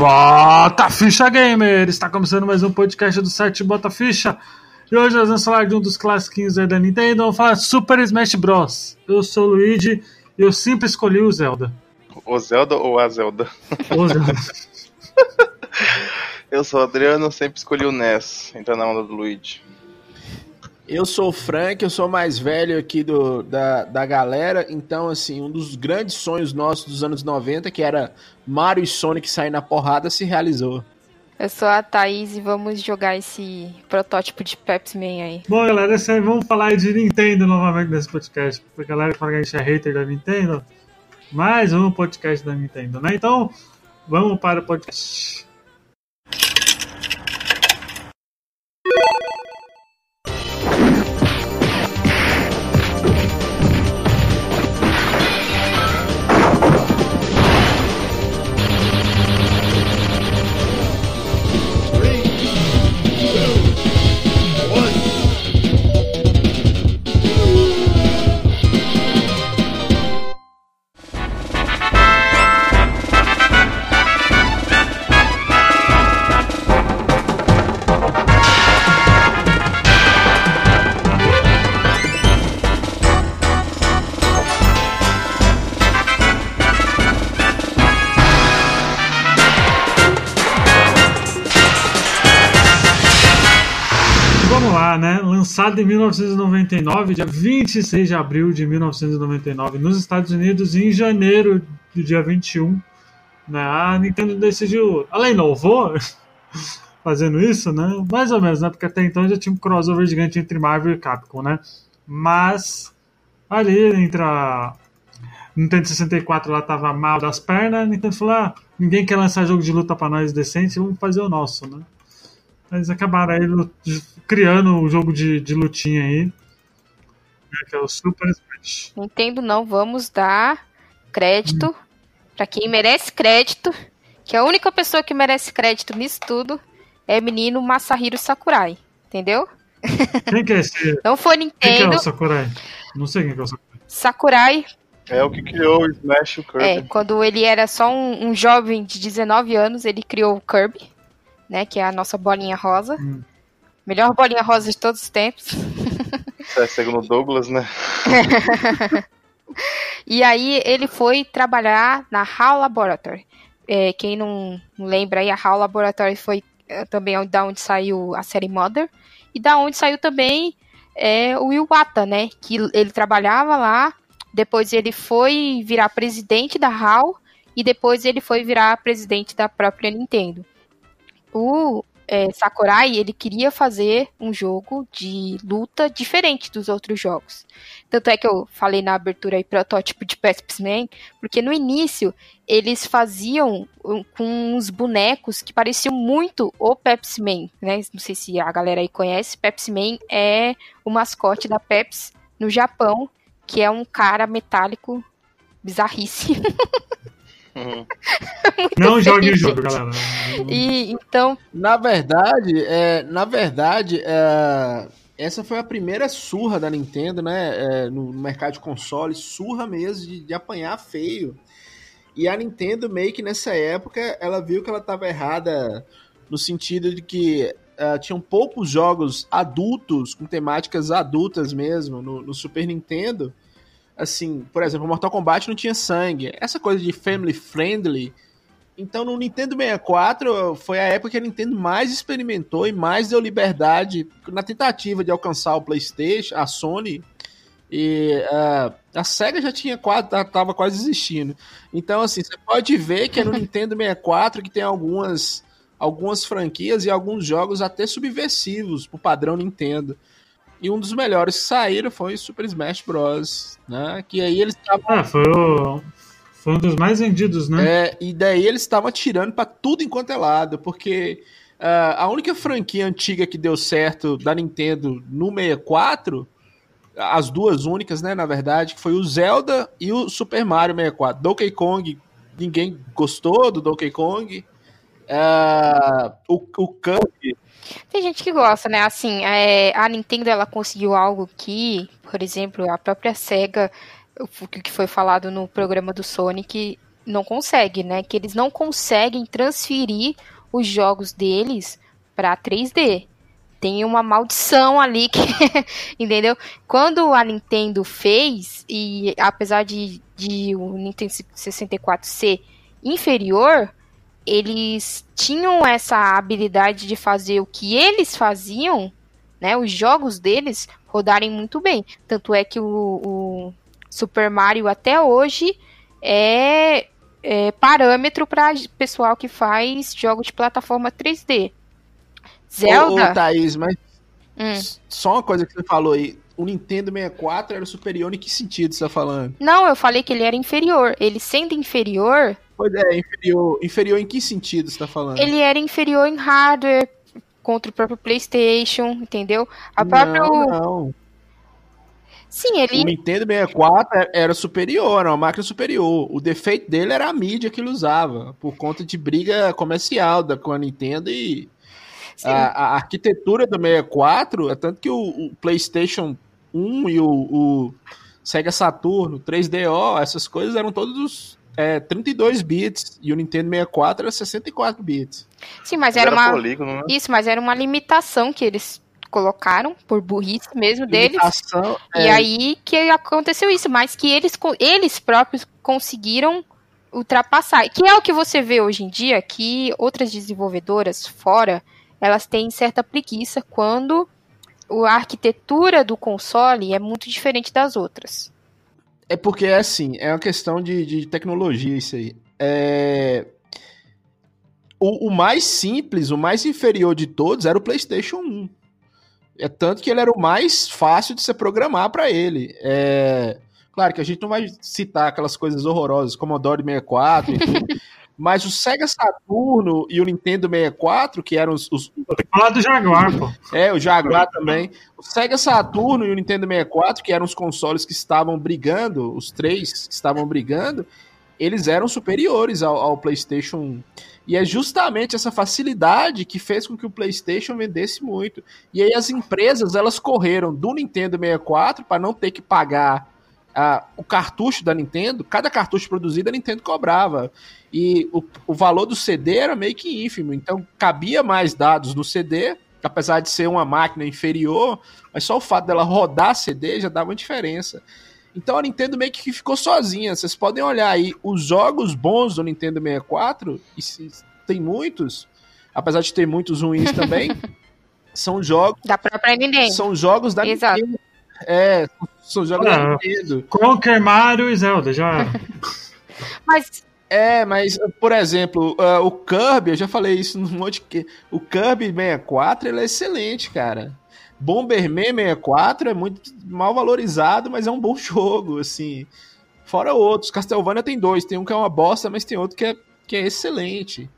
Bota Ficha Gamer! Está começando mais um podcast do site Bota Ficha. E hoje nós vamos falar de um dos clássicos da Nintendo. Vamos falar Super Smash Bros. Eu sou o Luigi e eu sempre escolhi o Zelda. O Zelda ou a Zelda? O Zelda. eu sou o Adriano, sempre escolhi o NES. Entra na onda do Luigi. Eu sou o Frank, eu sou o mais velho aqui do, da, da galera, então, assim, um dos grandes sonhos nossos dos anos 90, que era Mario e Sonic sair na porrada, se realizou. Eu sou a Thaís e vamos jogar esse protótipo de Pepsi Man aí. Bom, galera, esse aí, vamos falar de Nintendo novamente nesse podcast, porque a galera fala que a gente é hater da Nintendo, mais um podcast da Nintendo, né? Então, vamos para o podcast. Em 1999, dia 26 de abril de 1999, nos Estados Unidos, em janeiro do dia 21, né? A Nintendo decidiu. Ela inovou fazendo isso, né? Mais ou menos, né? Porque até então já tinha um crossover gigante entre Marvel e Capcom, né? Mas ali entre a Nintendo 64 lá tava mal das pernas, a Nintendo falou: ah, ninguém quer lançar jogo de luta pra nós decente, vamos fazer o nosso, né? Eles acabaram aí criando o jogo de, de lutinha aí. Que é o Super Smash. Nintendo não, vamos dar crédito pra quem merece crédito, que a única pessoa que merece crédito nisso tudo é o menino Masahiro Sakurai, entendeu? Quem que é esse? Não foi Quem que é Nintendo, o Sakurai? Não sei quem que é o Sakurai. Sakurai, É o que criou o Smash e o Kirby. é, quando ele era só um, um jovem de 19 anos, ele criou o Kirby, né, que é a nossa bolinha rosa. Hum. Melhor bolinha rosa de todos os tempos. É, segundo o Douglas, né? E aí ele foi trabalhar na HAL Laboratory. É, quem não não lembra aí, a HAL Laboratory foi é, também da onde saiu a série Mother. E da onde saiu também é, o Iwata, né? Que ele trabalhava lá, depois ele foi virar presidente da HAL e depois ele foi virar presidente da própria Nintendo. O é, Sakurai, ele queria fazer um jogo de luta diferente dos outros jogos. Tanto é que eu falei na abertura aí protótipo de Pepsi Man, porque no início eles faziam com uns bonecos que pareciam muito o Pepsi Man, né? Não sei se a galera aí conhece. Pepsi Man é o mascote da Pepsi no Japão, que é um cara metálico bizarríssimo. Uhum. Não jogue o jogo, galera. E então, Na verdade, é, na verdade, é, essa foi a primeira surra da Nintendo, né? é, no, mercado de console, surra mesmo, de, de apanhar feio. E a Nintendo, meio que nessa época, ela viu que ela estava errada no sentido de que ah, tinham poucos jogos adultos, com temáticas adultas mesmo, no, no Super Nintendo. Assim, por exemplo, Mortal Kombat não tinha sangue. Essa coisa de family friendly então no Nintendo 64 foi a época que a Nintendo mais experimentou e mais deu liberdade na tentativa de alcançar o PlayStation, a Sony. E ah, a Sega já tinha quase, tá- tava quase existindo. Então, assim, você pode ver que é no Nintendo 64 que tem algumas, algumas franquias e alguns jogos até subversivos pro padrão Nintendo. E um dos melhores que saíram foi o Super Smash Bros. Né? Que aí eles estavam Ah, foi, o, foi um dos mais vendidos, né? é, e daí eles estavam atirando pra tudo enquanto é lado, porque ah, a única franquia antiga que deu certo da Nintendo no 64, as duas únicas, né, na verdade, que foi o Zelda e o Super Mario 64. Donkey Kong, ninguém gostou do Donkey Kong. Ah, o, o Kirby, Tem gente que gosta, né? Assim, é, a Nintendo ela conseguiu algo que, por exemplo, a própria Sega, o que foi falado no programa do Sonic, não consegue, né? Que eles não conseguem transferir os jogos deles para 3D. Tem uma maldição ali que, entendeu? Quando a Nintendo fez e apesar de, de o Nintendo 64 ser inferior, eles tinham essa habilidade de fazer o que eles faziam, né? Os jogos deles rodarem muito bem. Tanto é que o, o Super Mario até hoje é, é parâmetro para pessoal que faz jogos de plataforma 3D. Zelda. Ô, ô Thaís, mas hum. só uma coisa que você falou aí. O Nintendo 64 era superior em que sentido você tá falando? Não, eu falei que ele era inferior. Ele sendo inferior. Pois é, inferior. Inferior em que sentido você tá falando? Ele era inferior em hardware contra o próprio PlayStation, entendeu? A própria. Não, não. Sim, ele. O Nintendo 64 era superior, era uma máquina superior. O defeito dele era a mídia que ele usava, por conta de briga comercial da, com a Nintendo e. A, a, arquitetura do 64 é tanto que o, o PlayStation 1 e o, o, Sega Saturno, 3DO, essas coisas eram todos é, 32 bits e o Nintendo 64 era 64 bits. Sim, mas era, era uma polígono, né? Isso, mas era uma limitação que eles colocaram por burrice mesmo deles. E é... aí que aconteceu isso, mas que eles, eles próprios conseguiram ultrapassar. Que é o que você vê hoje em dia, que outras desenvolvedoras fora, elas têm certa preguiça quando a arquitetura do console é muito diferente das outras. É porque é assim, é uma questão de, de tecnologia isso aí. É... O, o mais simples, o mais inferior de todos era o PlayStation 1. É tanto que ele era o mais fácil de se programar para ele. É... Claro que a gente não vai citar aquelas coisas horrorosas, Commodore 64 e tudo, mas o Sega Saturno e o Nintendo 64, que eram os. os... Tem que falar do Jaguar, pô. É, o Jaguar também. O Sega Saturno e o Nintendo 64, que eram os consoles que estavam brigando, os três que estavam brigando, eles eram superiores ao, ao PlayStation e é justamente essa facilidade que fez com que o PlayStation vendesse muito. E aí as empresas elas correram do Nintendo 64 para não ter que pagar uh, o cartucho da Nintendo. Cada cartucho produzido a Nintendo cobrava. E o, o valor do CD era meio que ínfimo. Então cabia mais dados no CD, apesar de ser uma máquina inferior, mas só o fato dela rodar CD já dava uma diferença. Então a Nintendo meio que ficou sozinha. Vocês podem olhar aí os jogos bons do Nintendo 64, e tem muitos, apesar de ter muitos ruins também, são jogos. Da própria Nintendo. São jogos da Exato. Nintendo. É, são jogos ah, Nintendo. Conker, Mario e Zelda, já. mas. É, mas, por exemplo, uh, o Kirby, eu já falei isso num monte que. O Kirby 64 ele é excelente, cara. Bomberman 64 é muito mal valorizado, mas é um bom jogo, assim. Fora outros. Castlevania tem dois. Tem um que é uma bosta, mas tem outro que é, que é excelente.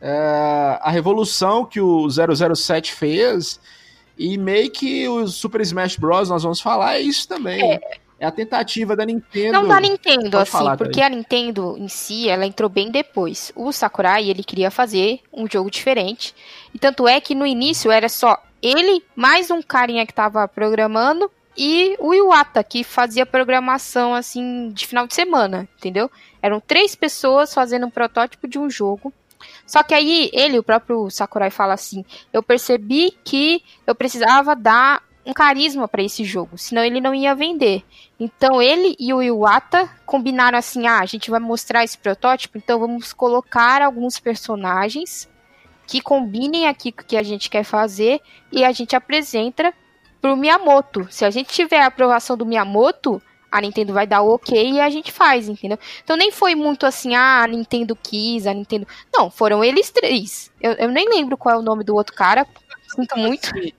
É, a revolução que o 007 fez e meio que o Super Smash Bros. nós vamos falar é isso também. É. É a tentativa da Nintendo. Não da Nintendo, Pode assim, falar, porque a Nintendo em si, ela entrou bem depois. O Sakurai, ele queria fazer um jogo diferente. E tanto é que no início era só ele, mais um carinha que tava programando, e o Iwata, que fazia programação assim de final de semana, entendeu? Eram três pessoas fazendo um protótipo de um jogo. Só que aí ele, o próprio Sakurai, fala assim: eu percebi que eu precisava dar um carisma para esse jogo, senão ele não ia vender. Então ele e o Iwata combinaram assim: ah, a gente vai mostrar esse protótipo, então vamos colocar alguns personagens que combinem aqui com o que a gente quer fazer e a gente apresenta pro Miyamoto. Se a gente tiver a aprovação do Miyamoto, a Nintendo vai dar o ok e a gente faz, entendeu? Então nem foi muito assim, ah, a Nintendo quis, a Nintendo. Não, foram eles três. Eu, eu nem lembro qual é o nome do outro cara. Sinto muito. Assim,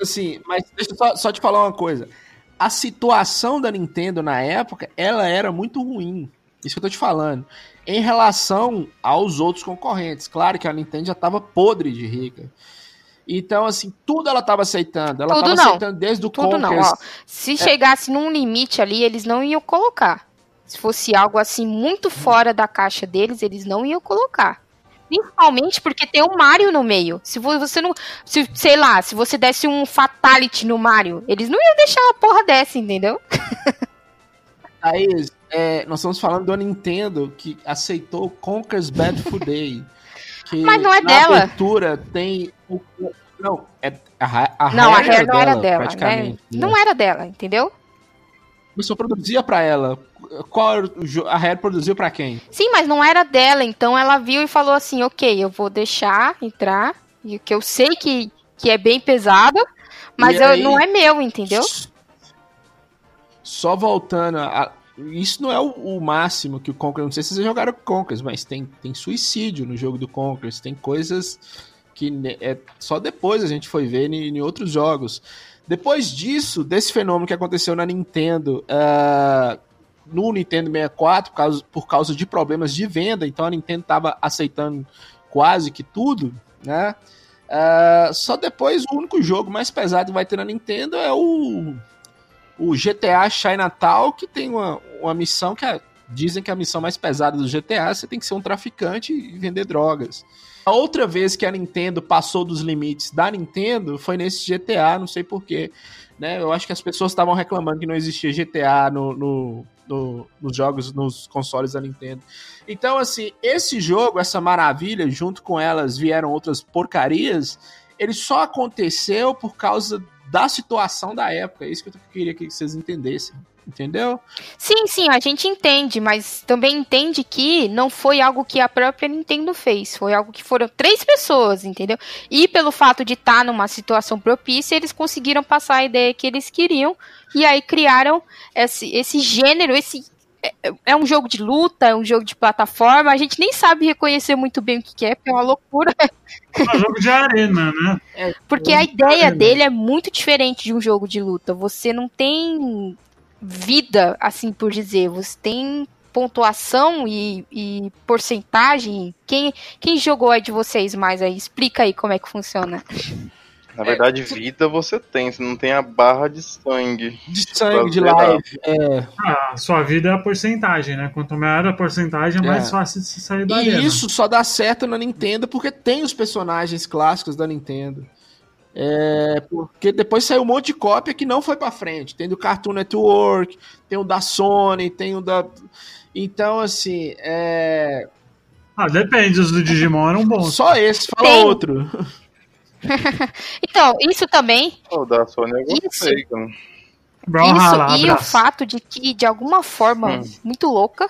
assim mas deixa eu só, só te falar uma coisa. A situação da Nintendo na época, ela era muito ruim. Isso que eu tô te falando em relação aos outros concorrentes. Claro que a Nintendo já estava podre de rica. Então, assim, tudo ela estava aceitando. Ela estava aceitando desde o tudo Não, ó. Se é... chegasse num limite ali, eles não iam colocar. Se fosse algo assim muito fora da caixa deles, eles não iam colocar. Principalmente porque tem o Mario no meio. Se você não. Se, sei lá, se você desse um Fatality no Mario, eles não iam deixar uma porra dessa, entendeu? Thaís, é, nós estamos falando da Nintendo que aceitou Conker's Bad Fur Day. Que Mas não é na dela. abertura tem. Não, é, a, a Não, a Rare não era dela, né? praticamente. Não era dela, entendeu? Mas só produzia pra ela. Qual a Rare produziu pra quem? Sim, mas não era dela, então ela viu e falou assim, ok, eu vou deixar entrar, e que eu sei que, que é bem pesado, mas eu- aí- não é meu, entendeu? Só voltando. a- isso não é o, o máximo que o Conquer. Não sei se vocês jogaram Conquers, mas tem, tem suicídio no jogo do Conquers. Tem coisas que é, só depois a gente foi ver em, em outros jogos. Depois disso, desse fenômeno que aconteceu na Nintendo, ah, no Nintendo 64, por causa, por causa de problemas de venda, então a Nintendo estava aceitando quase que tudo, né? Ah, só depois o único jogo mais pesado que vai ter na Nintendo é o o GTA Chinatown, que tem uma, uma missão que é- dizem que a missão mais pesada do GTA você tem que ser um traficante e vender drogas. A outra vez que a Nintendo passou dos limites da Nintendo foi nesse GTA, não sei porquê. Né? Eu acho que as pessoas estavam reclamando que não existia GTA no, no- no- nos jogos, nos consoles da Nintendo. Então, assim, esse jogo, essa maravilha, junto com elas vieram outras porcarias, ele só aconteceu por causa da situação da época. É isso que eu queria que vocês entendessem. Entendeu? Sim, sim, a gente entende, mas também entende que não foi algo que a própria Nintendo fez, foi algo que foram três pessoas, entendeu? E pelo fato de estar numa situação propícia, eles conseguiram passar a ideia que eles queriam e aí criaram esse, esse gênero, esse é- é um jogo de luta, é um jogo de plataforma, a gente nem sabe reconhecer muito bem o que que é, porque é uma loucura, É um jogo de arena, né? porque a ideia dele é muito diferente de um jogo de luta. Você não tem vida, assim por dizer. Você tem pontuação e, e porcentagem. Quem, quem jogou aí de vocês mais aí? Explica aí como é que funciona. Na verdade, vida você tem, você não tem a barra de sangue. De sangue, de live. É. Ah, sua vida é a porcentagem, né? Quanto maior a porcentagem, mais É. fácil de se sair da E arena. isso só dá certo na Nintendo porque tem os personagens clássicos da Nintendo. É, porque depois saiu um monte de cópia que não foi pra frente. Tem do Cartoon Network, tem o da Sony, tem o da. Então, assim, é... Ah, depende, os do Digimon eram bons. só esse, fala Tem. outro. Então, isso também O da Sony eu gostei, cara. Brawlhalla, Isso e o abraço. fato de que, de alguma forma Hum. muito louca,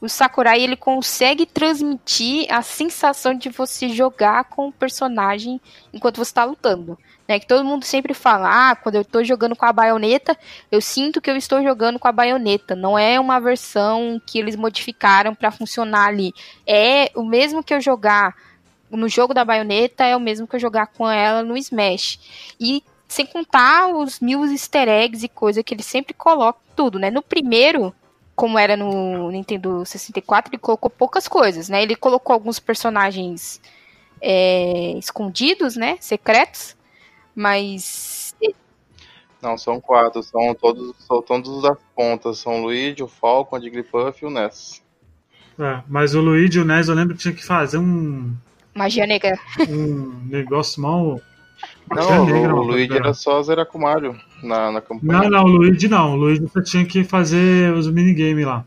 o Sakurai ele consegue transmitir a sensação de você jogar com o personagem enquanto você está lutando. Né? Que todo mundo sempre fala, ah, quando eu estou jogando com a baioneta, eu sinto que eu estou jogando com a baioneta. Não é uma versão que eles modificaram para funcionar ali. É o mesmo que eu jogar no jogo da baioneta, é o mesmo que eu jogar com ela no Smash. E sem contar os mil easter eggs e coisa que ele sempre coloca tudo, né? No primeiro, como era no Nintendo 64, ele colocou poucas coisas, né? Ele colocou alguns personagens é, escondidos, né? Secretos, mas Não, são quatro, são todos, são todos das pontas. São o Luigi, o Falcon, a Jigglypuff e o Ness. É, mas o Luigi e o Nes eu lembro que tinha que fazer um, magia negra. um negócio mal. Não, Magia o, negra, o Luigi era só zerar com o Mario na, na campanha. Não, não, o Luigi não. O Luigi você tinha que fazer os minigames lá.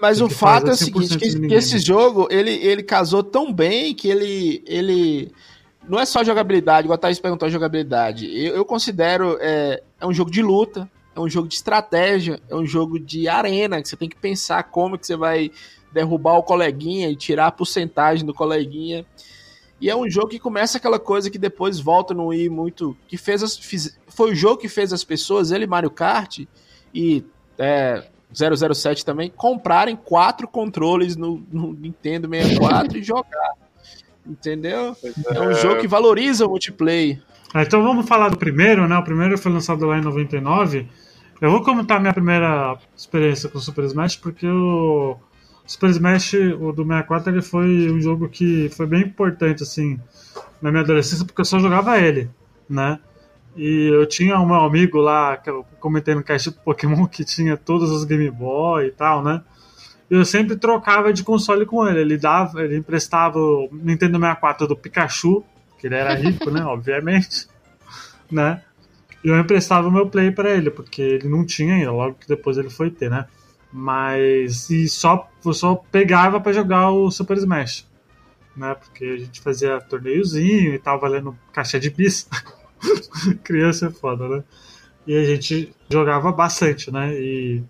Mas Tem o fato é o fazer 100% seguinte, que, que esse jogo, ele, ele casou tão bem que ele, ele não é só jogabilidade, igual a Thaís perguntou a jogabilidade. Eu, eu considero, é, é um jogo de luta, é um jogo de estratégia, é um jogo de arena, que você tem que pensar como que você vai derrubar o coleguinha e tirar a porcentagem do coleguinha. E é um jogo que começa aquela coisa que depois volta no ir muito. que fez as. fiz- foi o jogo que fez as pessoas, ele Mario Kart, e é, 007 também, comprarem quatro controles no, no Nintendo 64 e jogar. Entendeu? É um jogo que valoriza o multiplayer. Ah, Então vamos falar do primeiro, né? O primeiro foi lançado lá em 99. Eu vou comentar minha primeira experiência com o Super Smash, porque o Super Smash, o do 64, ele foi um jogo que foi bem importante, assim, na minha adolescência, porque eu só jogava ele, né? E eu tinha um meu amigo lá, que eu comentei no cast do Pokémon, que tinha todos os Game Boy e tal, né? E eu sempre trocava de console com ele. Ele dava, ele emprestava o Nintendo 64 do Pikachu, que ele era rico, né? Obviamente, né? E eu emprestava o meu Play pra ele, porque ele não tinha ainda, logo que depois ele foi ter, né? Mas e só só pegava para jogar o Super Smash, né? Porque a gente fazia torneiozinho e tava valendo caixa de bis. Criança é foda, né? E a gente jogava bastante, né? E,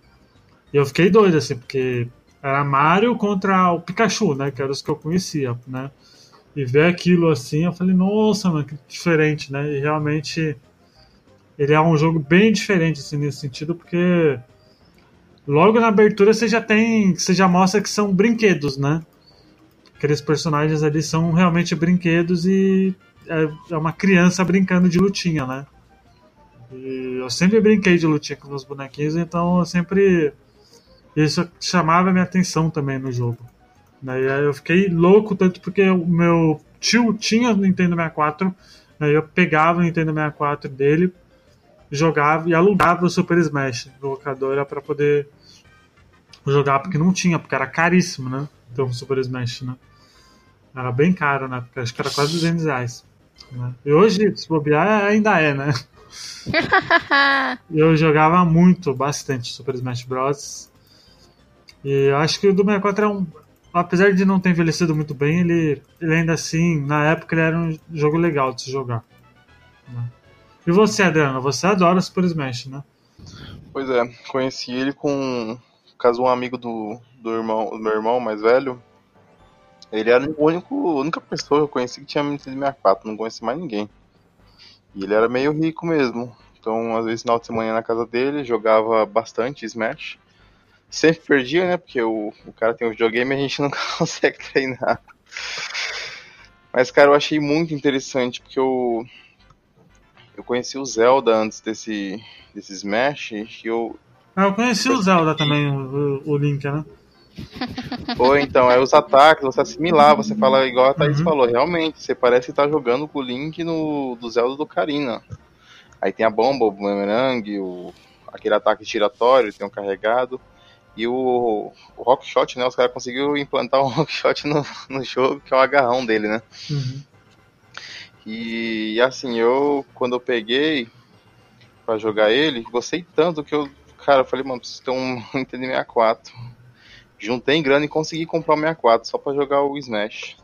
e eu fiquei doido assim, porque era Mario contra o Pikachu, né? Que eram os que eu conhecia, né? E ver aquilo assim, eu falei, nossa, mano, que diferente, né? E realmente ele é um jogo bem diferente assim, nesse sentido, porque logo na abertura você já tem. Você já mostra que são brinquedos, né? Aqueles personagens ali são realmente brinquedos e é, é uma criança brincando de lutinha, né? E eu sempre brinquei de lutinha com meus bonequinhos, então eu sempre. Isso chamava minha atenção também no jogo. Daí eu fiquei louco, tanto porque o meu tio tinha o Nintendo 64, daí eu pegava o Nintendo 64 dele, jogava e alugava o Super Smash no locadora para poder jogar, porque não tinha, porque era caríssimo, né? Então, o Super Smash, né? Era bem caro, né? Porque acho que era quase 200 reais. Né? E hoje, se bobear, ainda é, né? eu jogava muito, bastante Super Smash Bros. E eu acho que o do 64 é um. Apesar de não ter envelhecido muito bem, ele, ele ainda assim, na época, ele era um jogo legal de se jogar. Né? E você, Adriano? Você adora Super Smash, né? Pois é, conheci ele com. Caso um amigo do, do, irmão, do meu irmão mais velho. Ele era o único, a única pessoa que eu conheci que tinha Nintendo 64, não conheci mais ninguém. E ele era meio rico mesmo. Então, às vezes, final de semana na casa dele, jogava bastante Smash. Sempre perdia, né? Porque o, o cara tem um videogame e a gente não consegue treinar. Mas, cara, eu achei muito interessante, porque eu, eu conheci o Zelda antes desse, desse Smash, e eu... Ah, eu conheci o Zelda também, o, o Link, né? Pô, então, é os ataques, você assimilar, você fala igual a Thaís uhum. falou, realmente, você parece tá jogando com o Link no, do Zelda do Karina. Aí tem a bomba, o boomerang, o, aquele ataque giratório, tem um carregado. E o, o Rock Shot, né? Os caras conseguiram implantar um Rock Shot no, no jogo, que é o agarrão dele, né? Uhum. E, e assim, eu, quando eu peguei para jogar ele, gostei tanto que eu, cara, eu falei, mano, preciso ter um Nintendo 64 juntei grana e consegui comprar o 64 só para jogar o Smash.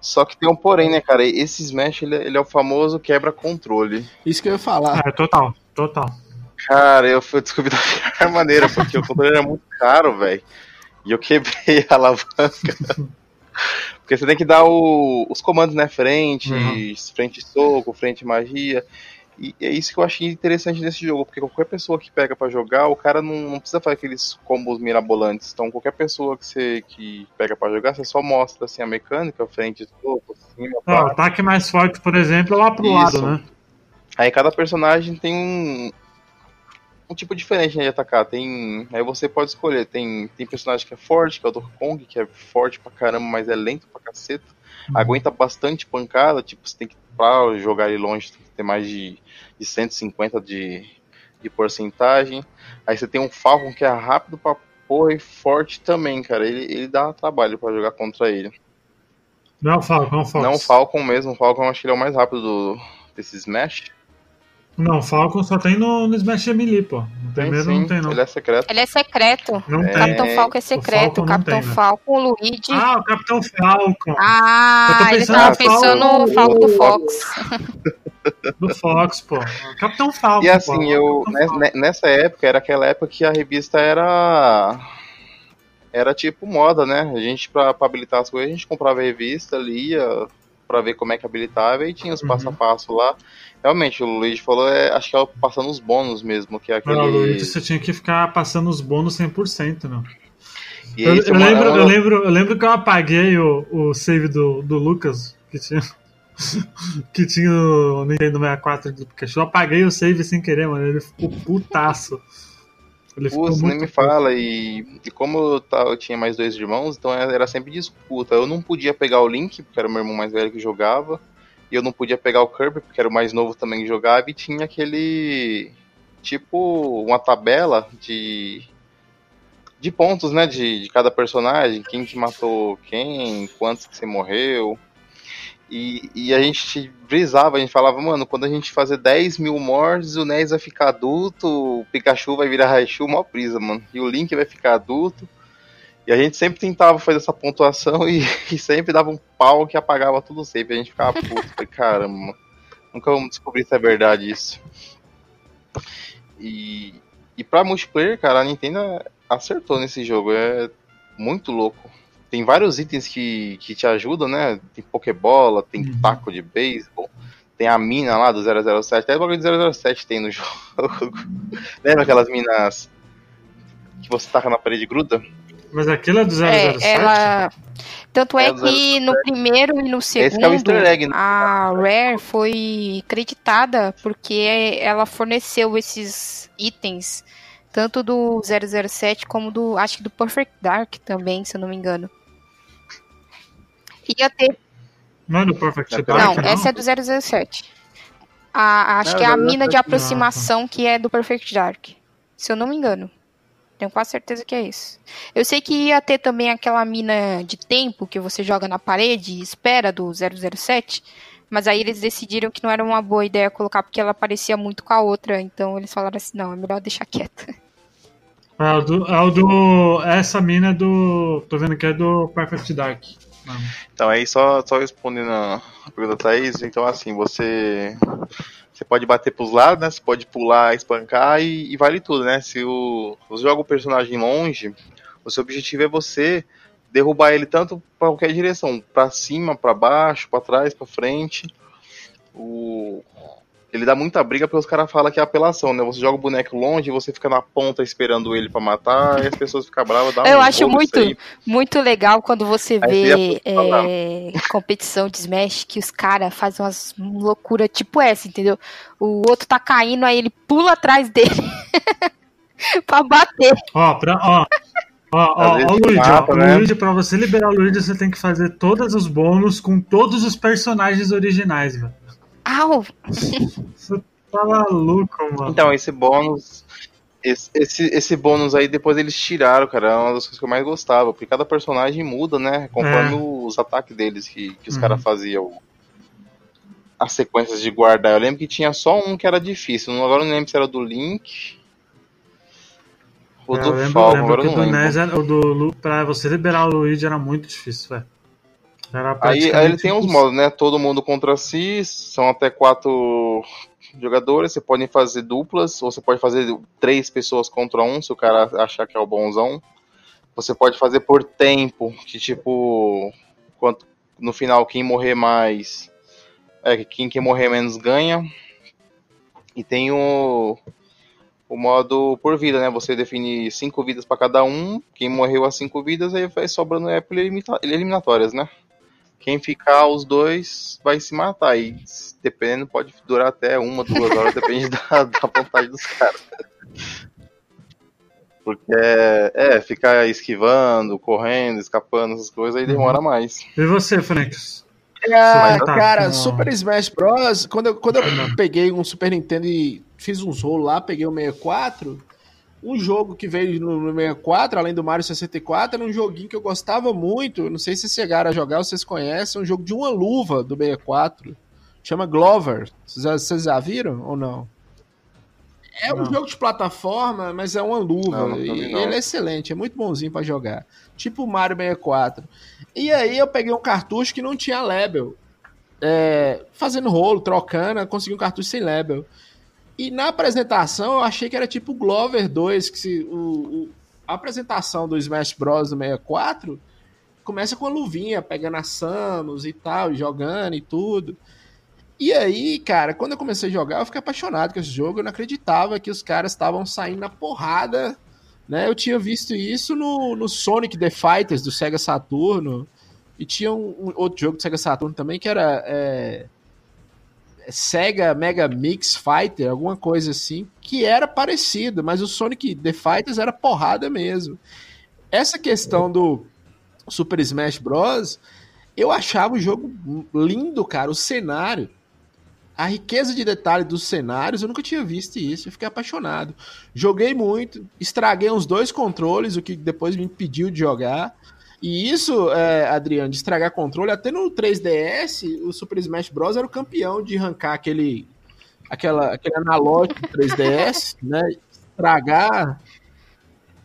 Só que tem um porém, né, cara? Esse Smash ele, é, ele é o famoso quebra-controle. Isso que eu ia falar. É, total, total. Cara, eu fui descobrir da pior maneira, porque o controle era muito caro, velho. E eu quebrei a alavanca. porque você tem que dar o, os comandos, né? Frente, uhum. frente soco, frente magia. E é isso que eu achei interessante nesse jogo, porque qualquer pessoa que pega para jogar, o cara não, não, precisa fazer aqueles combos mirabolantes. Então, qualquer pessoa que você que pega para jogar, você só mostra assim a mecânica, frente, topo, cima, é, O ataque mais forte, por exemplo, é lá pro isso. lado, né? Aí cada personagem tem um, um tipo diferente né, de atacar. Tem, aí você pode escolher. Tem, tem personagem que é forte, que é o Donkey Kong, que é forte pra caramba, mas é lento pra caceta. Uhum. Aguenta bastante pancada, tipo, você tem que pra jogar ele longe, tem que ter mais de de 150 de, de porcentagem. Aí você tem um Falcon que é rápido pra porra e forte também, cara. Ele, ele dá trabalho para jogar contra ele. Não é o Falcon, é o Falcon. Não Falcon mesmo, o Falcon eu acho que ele é o mais rápido do, desse Smash. Não, Falcon só tem no, no Smash Melee, pô. No primeiro sim, não tem, não. Ele é secreto. Ele é secreto. Não é... Capitão Falcon é secreto. O, Capitão tem, né? Falcon, o Luigi. Ah, o Capitão Falcon. Ah, ele tava pensando no Falcon do Fox. Do Fox, pô. Capitão Falcon. E assim, pô, eu nessa época, era aquela época que a revista era era tipo moda, né? A gente, pra, pra habilitar as coisas, a gente comprava a revista, lia pra ver como é que habilitava e tinha os uhum. passo a passo lá. Realmente, o Luigi falou, é, acho que é passando os bônus mesmo, que é aquele... Não, Luigi, você tinha que ficar passando os bônus 100%, não. Eu, eu, lembro, eu, lembro, eu lembro que eu apaguei o, o save do, do Lucas, que tinha, que tinha o Nintendo 64 do Pikachu. Eu apaguei o save sem querer, mano. Ele ficou putaço. Ele Putz, nem me fala. E, e como eu, tá, eu, tinha mais dois irmãos, então era sempre disputa. Eu não podia pegar o Link, porque era o meu irmão mais velho que jogava. E eu não podia pegar o Kirby, porque era o mais novo também que jogava. E tinha aquele. Tipo, uma tabela de. De pontos, né? De, de cada personagem. Quem que matou quem, quantos que você morreu. E, e a gente brisava, a gente falava, mano, quando a gente fazer 10 mil mortes, o Ness vai ficar adulto, o Pikachu vai virar Raichu, mó brisa, mano. E o Link vai ficar adulto. E a gente sempre tentava fazer essa pontuação e, e sempre dava um pau que apagava tudo sempre. A gente ficava puto. Falei, caramba, nunca vamos descobrir se é verdade isso. E, e pra multiplayer, cara, a Nintendo acertou nesse jogo. É muito louco. Tem vários itens que, que te ajudam, né? Tem Pokébola, tem uhum. taco de beisebol, tem a mina lá do 007. Até o bagulho do 007 tem no jogo. Lembra aquelas minas que você taca na parede e gruda? Mas aquilo é do 007? É, ela... Tanto é, é que no primeiro e no segundo, é egg, né? a Rare foi creditada porque ela forneceu esses itens, tanto do 007 como do, acho que do Perfect Dark também, se eu não me engano. Ia ter... Não é do Perfect Dark, não? Não, essa é do 007. A, acho que é a mina de aproximação que é do Perfect Dark, se eu não me engano. Tenho quase certeza que é isso. Eu sei que ia ter também aquela mina de tempo que você joga na parede e espera do 007, mas aí eles decidiram que não era uma boa ideia colocar porque ela parecia muito com a outra, então eles falaram assim, não, é melhor deixar quieta. É o do, é o do essa mina é do, tô vendo que é do Perfect Dark. Então aí só só respondendo a pergunta da Thaís, então assim, você você pode bater pros lados, né? Você pode pular, espancar e, e vale tudo, né? Se o, você joga o personagem longe, o seu objetivo é você derrubar ele tanto para qualquer direção, para cima, para baixo, para trás, para frente. O, ele dá muita briga porque os caras falam que é apelação, né? Você joga o boneco longe, você fica na ponta esperando ele para matar, e as pessoas ficam bravas. Dá Eu um acho muito, muito legal quando você vê é, competição de Smash que os caras fazem umas loucuras tipo essa, entendeu? O outro tá caindo, aí ele pula atrás dele pra bater. Ó, pra, ó. Ó, ó, ó, Luigi, mapa, ó, né? Luigi, pra você liberar o Luigi, você tem que fazer todos os bônus com todos os personagens originais, velho. Au! Você tá maluco, mano. Então, esse bônus. Esse, esse, esse bônus aí depois eles tiraram, cara. É uma das coisas que eu mais gostava. Porque cada personagem muda, né? Conforme é. os ataques deles que, que os uhum. caras faziam. As sequências de guardar. Eu lembro que tinha só um que era difícil. Agora eu não lembro se era do Link. Ou é, do lembro, Falcon, agora eu não lembro. NES era, o do, pra você liberar o Luigi era muito difícil, velho. Aí, aí ele tem uns modos, né? Todo mundo contra si, são até quatro jogadores. Você pode fazer duplas, ou você pode fazer três pessoas contra um, se o cara achar que é o bonzão. Você pode fazer por tempo, que tipo, quanto, no final quem morrer mais, é quem, quem morrer menos ganha. E tem o, o modo por vida, né? Você define cinco vidas para cada um. Quem morreu as cinco vidas, aí vai sobrando é eliminatórias, né? Quem ficar os dois vai se matar. E dependendo, pode durar até uma, duas horas, depende da, da vontade dos caras. Porque é, ficar esquivando, correndo, escapando, essas coisas aí demora mais. E você, Franks? Ah, cara, Super Smash Bros. Quando eu, quando eu peguei um Super Nintendo e fiz uns rolos lá, peguei o 64 um jogo que veio no 64, além do Mario 64, era um joguinho que eu gostava muito. Não sei se vocês chegaram a jogar, vocês conhecem. É um jogo de uma luva do 64. Chama Glover. Vocês já viram ou não? É um não. jogo de plataforma, mas é uma luva. Não, não e ele é excelente, é muito bonzinho para jogar. Tipo o Mario 64. E aí eu peguei um cartucho que não tinha label. É, fazendo rolo, trocando, consegui um cartucho sem label. E na apresentação eu achei que era tipo Glover 2, que se, o, o, a apresentação do Smash Bros. do 64 começa com a luvinha, pegando a Samus e tal, jogando e tudo. E aí, cara, quando eu comecei a jogar, eu fiquei apaixonado com esse jogo. Eu não acreditava que os caras estavam saindo na porrada. Né? Eu tinha visto isso no, no Sonic The Fighters do Sega Saturno. E tinha um, um outro jogo do Sega Saturno também que era. É Sega Mega Mix Fighter, alguma coisa assim, que era parecido, mas o Sonic The Fighters era porrada mesmo. Essa questão do Super Smash Bros, eu achava o jogo lindo, cara, o cenário. A riqueza de detalhe dos cenários, eu nunca tinha visto isso, eu fiquei apaixonado. Joguei muito, estraguei uns dois controles, o que depois me impediu de jogar. E isso, é, Adriano, de estragar controle, até no 3DS, o Super Smash Bros. era o campeão de arrancar aquele, aquela, aquele analógico 3DS, né? Estragar.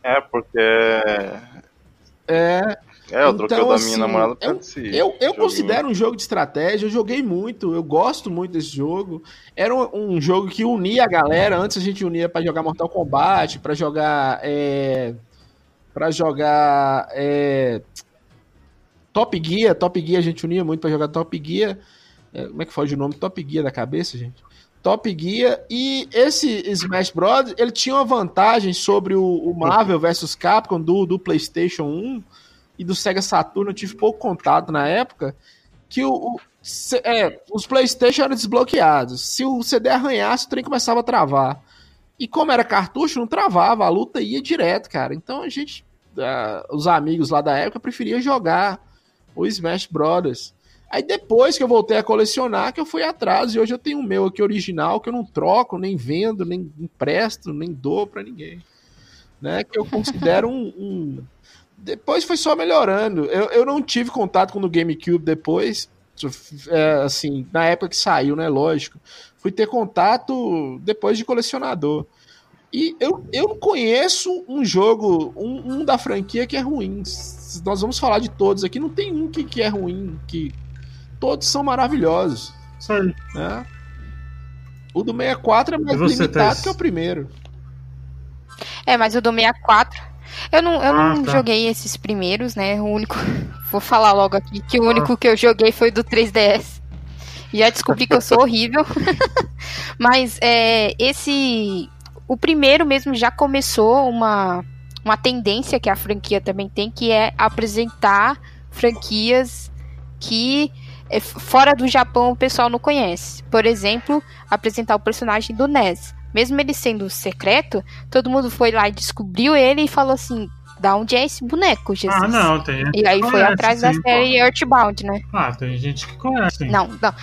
É, porque. É. É, eu troquei Então, o da assim, minha namorada pra eu-. Eu, eu considero um jogo de estratégia, eu joguei muito, eu gosto muito desse jogo. Era um, um jogo que unia a galera. Antes a gente unia pra jogar Mortal Kombat, pra jogar. É, para jogar. É, Top Gear. Top Gear a gente unia muito pra jogar Top Gear. É, como é que foge o nome? Top Gear da cabeça, gente? Top Gear. E esse Smash Bros. ele tinha uma vantagem sobre o, o Marvel vs Capcom do, do PlayStation 1 e do Sega Saturn. Eu tive pouco contato na época. Que o, o- é, os PlayStation eram desbloqueados. Se o CD arranhasse, o trem começava a travar. E como era cartucho, não travava, a luta ia direto, cara. Então a gente, ah, os amigos lá da época, preferiam jogar o Smash Brothers. Aí depois que eu voltei a colecionar, que eu fui atrás, e hoje eu tenho o meu aqui original, que eu não troco, nem vendo, nem empresto, nem dou pra ninguém. Né? Que eu considero um. um- Depois foi só melhorando. Eu, eu não tive contato com o GameCube depois. é, assim, na época que saiu, né? Lógico. Fui ter contato depois de colecionador. E eu, eu não conheço um jogo, um, um da franquia que é ruim. Nós vamos falar de todos aqui, não tem um que, que é ruim, que todos são maravilhosos. Aí. Né? O do 64 é mais limitado que o primeiro. É, mas o do 64. Eu não, eu Ah, não tá. joguei esses primeiros, né? O único. Vou falar logo aqui que o Ah. único que eu joguei foi do 3DS. Já descobri que eu sou horrível. Mas é, esse. O primeiro mesmo já começou uma, uma tendência que a franquia também tem, que é apresentar franquias que é, fora do Japão o pessoal não conhece. Por exemplo, apresentar o personagem do NES. Mesmo ele sendo secreto, todo mundo foi lá e descobriu ele e falou assim: da onde é esse boneco, Jesus? Ah, não, tem. E aí foi conhece, atrás da sim, pô. série Earthbound, né? Ah, tem gente que conhece. sim. Não, não.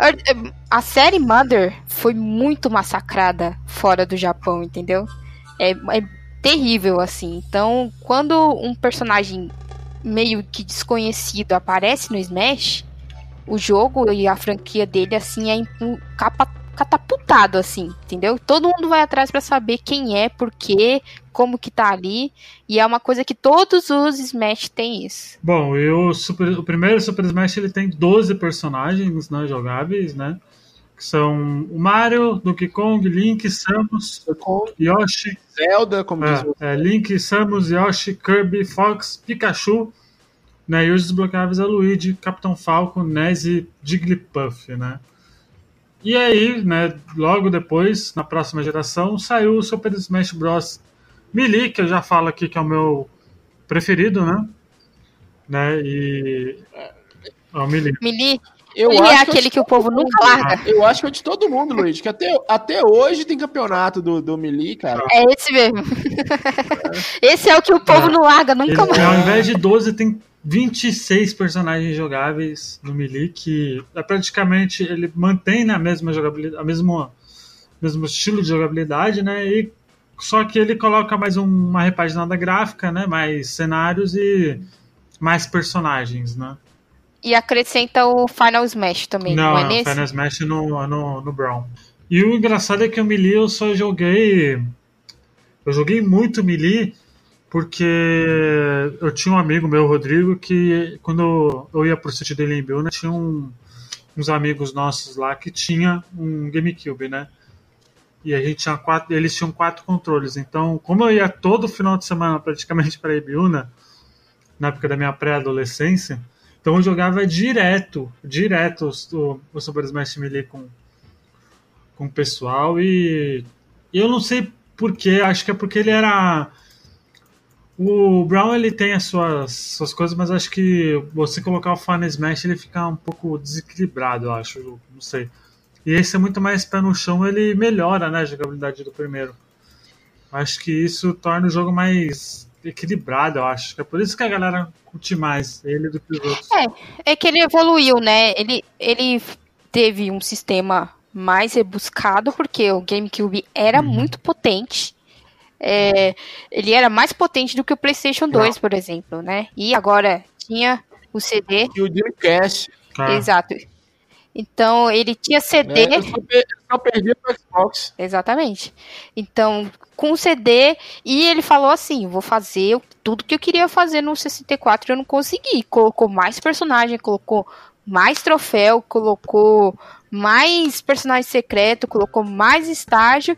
Eh, A série Mother foi muito massacrada fora do Japão, entendeu? É, é terrível, assim. Então, quando um personagem meio que desconhecido aparece no Smash, o jogo e a franquia dele, assim, é capa- catapultado, assim, entendeu? Todo mundo vai atrás pra saber quem é, por quê, como que tá ali. E é uma coisa que todos os Smash têm isso. Bom, e o, Super- o primeiro Super Smash ele tem 12 personagens né, jogáveis, né? Que são o Mario, Donkey Kong, Link, Samus, Yoshi, Zelda, como diz o é, é, Link, Samus, Yoshi, Kirby, Fox, Pikachu, né? E os desbloqueáveis é Luigi, Capitão Falcon, Ness e Jigglypuff, né? E aí, né, logo depois, na próxima geração, saiu o Super Smash Bros. Melee, que eu já falo aqui que é o meu preferido, né? né? E. É o Melee. Melee, Eu ele é acho aquele que o povo nunca larga. Eu acho que é de todo mundo, Luiz. Que até, até hoje tem campeonato do, do Melee, cara. É esse mesmo. esse é o que o povo não larga Ele, nunca mais. ao invés de 12, tem 26 personagens jogáveis no Melee, que é praticamente ele mantém na mesma jogabilidade, a mesma mesmo estilo de jogabilidade, né? E só que ele coloca mais um- uma repaginada gráfica, né? Mais cenários e mais personagens, né? E acrescenta o Final Smash também, não, Não, é nesse? Final Smash no, no, no Brown. E o engraçado é que o Melee eu só joguei. Eu joguei muito Melee porque eu tinha um amigo meu, Rodrigo, que quando eu ia pro sítio dele em Biúna, tinha um- uns amigos nossos lá que tinha um GameCube, né? E a gente tinha quatro, eles tinham quatro controles. Então, como eu ia todo final de semana praticamente para Ibiúna, na época da minha pré-adolescência, então eu jogava direto, direto o, o Super Smash Melee com, com o pessoal e, e eu não sei porquê, acho que é porque ele era. O Brown ele tem as suas, suas coisas, mas acho que você colocar o Final Smash ele fica um pouco desequilibrado, eu acho, não sei. E esse é muito mais pé no chão, ele melhora né, a jogabilidade do primeiro. Acho que isso torna o jogo mais equilibrado, eu acho. É por isso que a galera curte mais ele do que os outros. É que ele evoluiu, né? Ele, ele teve um sistema mais rebuscado, porque o GameCube era Uhum. muito potente. É, ele era mais potente do que o PlayStation 2, por exemplo, né? E agora tinha o CD. E o Dreamcast. Ah, Exato. Então, ele tinha CD. né? Eu só per- só perdi pro Xbox. Exatamente. Então, com o CD, e ele falou assim: vou fazer tudo que eu queria fazer no 64 e eu não consegui. Colocou mais personagem, colocou mais troféu, colocou mais personagem secreto, colocou mais estágio,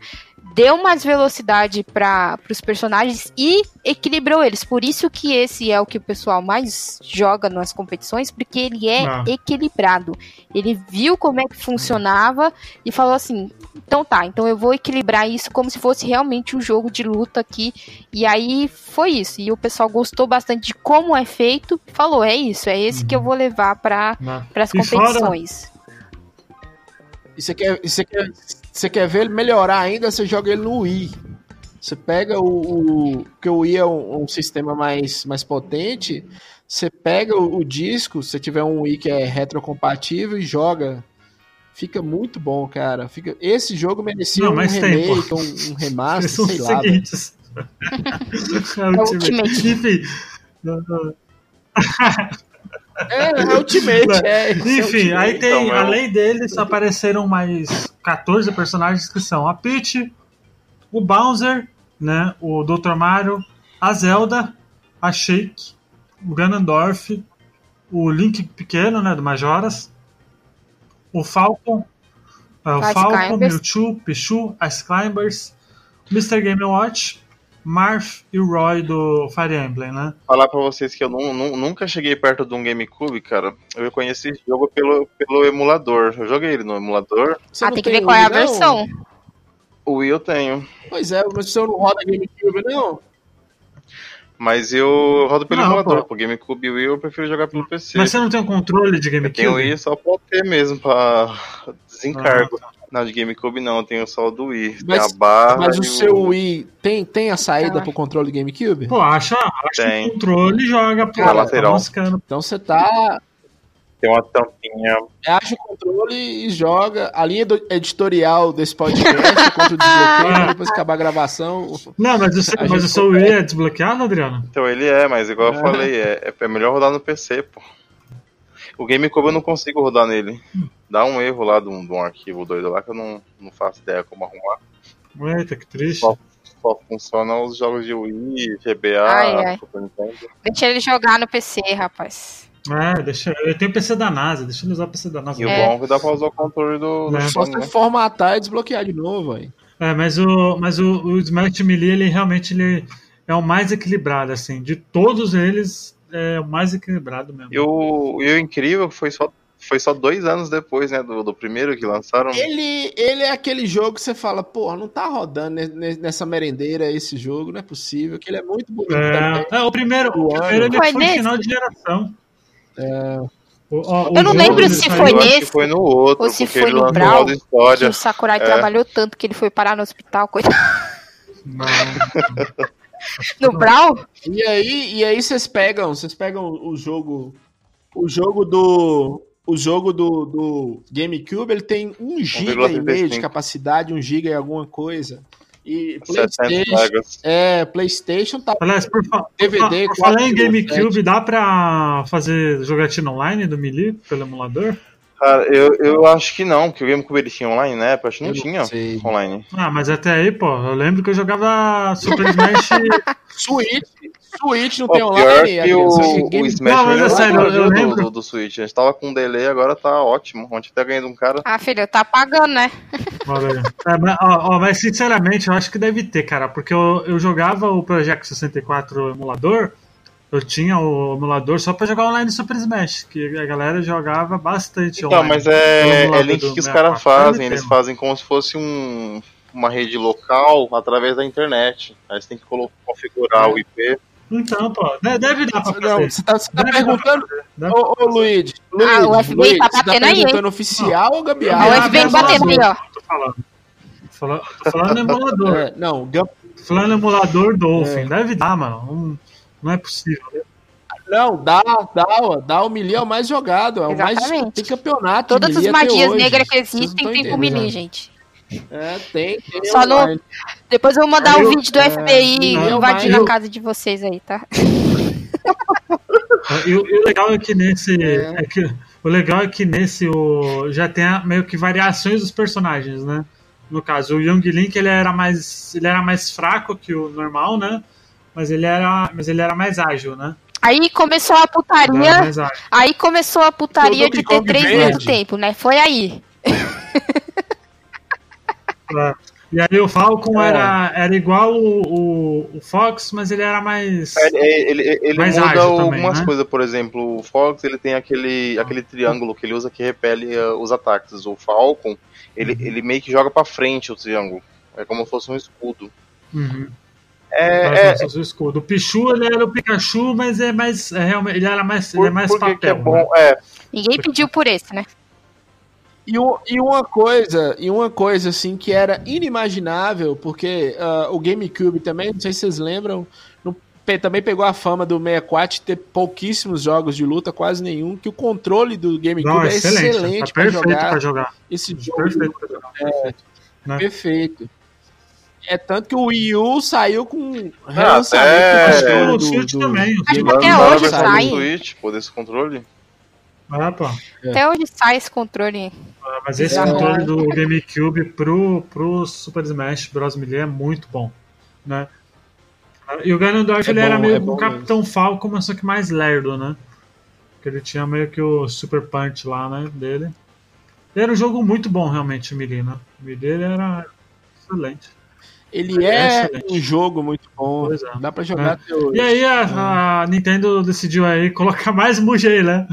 deu mais velocidade para os personagens e equilibrou eles. Por isso que esse é o que o pessoal mais joga nas competições, porque ele é Ah. equilibrado. Ele viu como é que funcionava e falou assim: então tá, então eu vou equilibrar isso como se fosse realmente um jogo de luta aqui. E aí foi isso. E o pessoal gostou bastante de como é feito. Falou: é isso, é esse que eu vou levar para né? as E fora- competições. E você quer, você quer, você quer ver ele melhorar ainda, você joga ele no Wii. Você pega o. o porque o Wii é um, um sistema mais, mais potente. Você pega o, o disco, se tiver um Wii que é retrocompatível, e joga. Fica muito bom, cara. Fica, esse jogo merecia Não, um remake, um, um remaster, são sei lá. seguintes. é Ultimate. Enfim. É, é Ultimate, é. é Enfim, aí Ultimate. tem, Então, é além deles, apareceram mais 14 personagens que são a Peach, o Bowser, né, o Dr. Mario, a Zelda, a Shake, o Ganondorf, o Link pequeno, né, do Majoras, o Falcon, é, o Falcon, Climbers. Mewtwo, Pichu, Ice Climbers, Mr. Game Watch, Marth e o Roy do Fire Emblem, né? Falar pra vocês que eu nu- nu- nunca cheguei perto de um GameCube, cara. Eu conheci esse jogo pelo, pelo emulador. Eu joguei ele no emulador. Você ah, não tem que ver qual é a não? versão. O Wii eu tenho. Pois é, mas você não roda GameCube, não? Mas eu rodo pelo Não, emulador. pô. Pro GameCube e Wii eu prefiro jogar pelo PC. Mas você não tem um controle de Eu tenho GameCube? o Wii só pra ter mesmo, pra desencargo. Ah, Não, de GameCube não, eu tenho só o do Wii. Mas- tem a barra Mas o seu Wii tem, tem a saída Ah. pro controle do GameCube? Pô, acha, acha Tem. o controle e joga pro Na lateral. moscando. Então você tá. Tem uma tampinha. Acha o controle e joga. A linha do- editorial desse podcast contra o desbloqueio, depois que acabar a gravação. Não, mas o mas o seu Wii é desbloqueado, Adriano? Então ele é, mas igual eu É. falei, é, é melhor rodar no PC, pô. O GameCube eu não consigo rodar nele. Dá um erro lá de um, de um arquivo doido lá que eu não, não faço ideia como arrumar. Eita, que triste. Só, só funcionam os jogos de Wii, GBA, Ai, ai. Super Nintendo. Deixa ele jogar no PC, rapaz. É, deixa, eu tenho PC da NASA, deixa ele usar o PC da NASA. E o É. bom é que dá pra usar o controle do, do É. Só Sony, você né? formatar e desbloquear de novo, aí. É, mas o, mas o, o Smash Melee, ele realmente ele é o mais equilibrado, assim. De todos eles, é o mais equilibrado mesmo. E o, e o incrível foi só, foi só dois anos depois, né, do, do primeiro que lançaram. Ele, ele é aquele jogo que você fala, porra, não tá rodando ne- ne- nessa merendeira esse jogo, não é possível, que ele é muito bonito. É, é, o primeiro, o primeiro ele Foi foi nesse? final de geração. O- ó, o Eu não lembro se foi nesse, foi no outro, ou se foi no Brawl. Que o Sakurai É. trabalhou tanto que ele foi parar no hospital, coitado. Não, No Brawl? E aí, e aí vocês pegam, vocês pegam o jogo, o jogo do, o jogo do, do GameCube, ele tem 1 GB e meio de 1,35. capacidade, 1 GB e alguma coisa. E 60 PlayStation, é, PlayStation tá Aliás, por, fa DVD, por falar em 4,7. GameCube, dá pra fazer jogatina online do Melee pelo emulador? Cara, eu, eu acho que não, porque o GameCube ele tinha online na época, acho que não Eu tinha sei. online. Ah, mas até aí, pô, eu lembro que eu jogava Super Smash. Switch, Switch não Ó, tem pior online, que o, o Smash Não, mas é melhorou sério, eu jogo lembro- do, do Switch. A gente tava com delay, agora tá ótimo. Ontem até ganhando um cara. Ah, filho, tá pagando, né? Olha. É, mas, ó, ó, mas sinceramente, eu acho que deve ter, cara, porque eu, eu jogava o Project 64 emulador, eu tinha o emulador só pra jogar online Super Smash, que a galera jogava bastante Então, online. mas pelo é, é link que os 64. caras fazem. Eles fazem como se fosse um, uma rede local através da internet. Aí você tem que configurar o IP. Então, pô, de- deve dar pra fazer. Não, você tá, você tá perguntando. Ô, ô Luigi, Luigi, Ah, o FBI tá você tá batendo aí, hein? perguntando oficial ou Ah, gambiarra? o Ah, FBI mas batendo aí, ó. Tô falando. Tô falando, tô falando emulador. É, não, Tô falando emulador Dolphin. É. Deve dar, mano. Não, não é possível. não, dá, dá, dá o Melee é o mais jogado, é o mais tem campeonato. Todas as magias negras que existem tem com entendendo. Melee, gente. É, tem. tem Só no- online. Depois eu vou mandar o eu- vídeo do é, FBI não, invadindo mas a eu- casa de vocês aí, tá? E, o- e o legal é que nesse. É. é que, o legal é que nesse o, já tem a- meio que variações dos personagens, né? No caso, o Young Link ele era mais. ele era mais fraco que o normal, né? Mas ele era. Mas ele era mais ágil, né? Aí começou a Ele putaria. Aí começou a putaria de ter três ao mesmo tempo, né? Foi aí. É. E aí o Falcon É. era, era igual o, o, o Fox, mas ele era mais. É, é, Ele, ele Mais muda ágil algumas também, né? coisas, por exemplo, o Fox ele tem aquele, aquele triângulo que ele usa que repele uh, os ataques. O Falcon, ele, Uhum. ele meio que joga pra frente o triângulo. É como se fosse um escudo. Uhum. É, é, o escudo. O Pichu ele era o Pikachu, mas é mais. É, realmente, ele era mais. ele por, é mais papel. que é né? bom? É, Ninguém pediu por esse, né? E, um- e uma coisa, e uma coisa assim que era inimaginável, porque ah, o GameCube também, não sei se vocês lembram, no- também pegou a fama do 64 de ter pouquíssimos jogos de luta, quase nenhum, que o controle do GameCube Não, é excelente. excelente tá pra perfeito jogar pra jogar. esse jogo. Perfeito. Perfeito. né? Perfeito. É tanto que o Wii U saiu com até- relançamento Acho que É, o Switch também. o Acho que até hoje do sai. Switch, pô, desse controle. Ah, pô. Até hoje sai esse controle. Ah, Mas esse Exato. controle do GameCube pro, pro Super Smash Bros. Melee é muito bom, né? E o Ganondorf É ele era bom, meio é um bom Capitão Falcon, mas só que mais lerdo, né? Porque ele tinha meio que o Super Punch lá, né, dele. E era um jogo muito bom, realmente, o Melee, né? O Melee ele era excelente. Ele É é um jogo muito bom. É. Dá pra jogar até hoje. E aí a, a Nintendo decidiu aí colocar mais Mugei, né?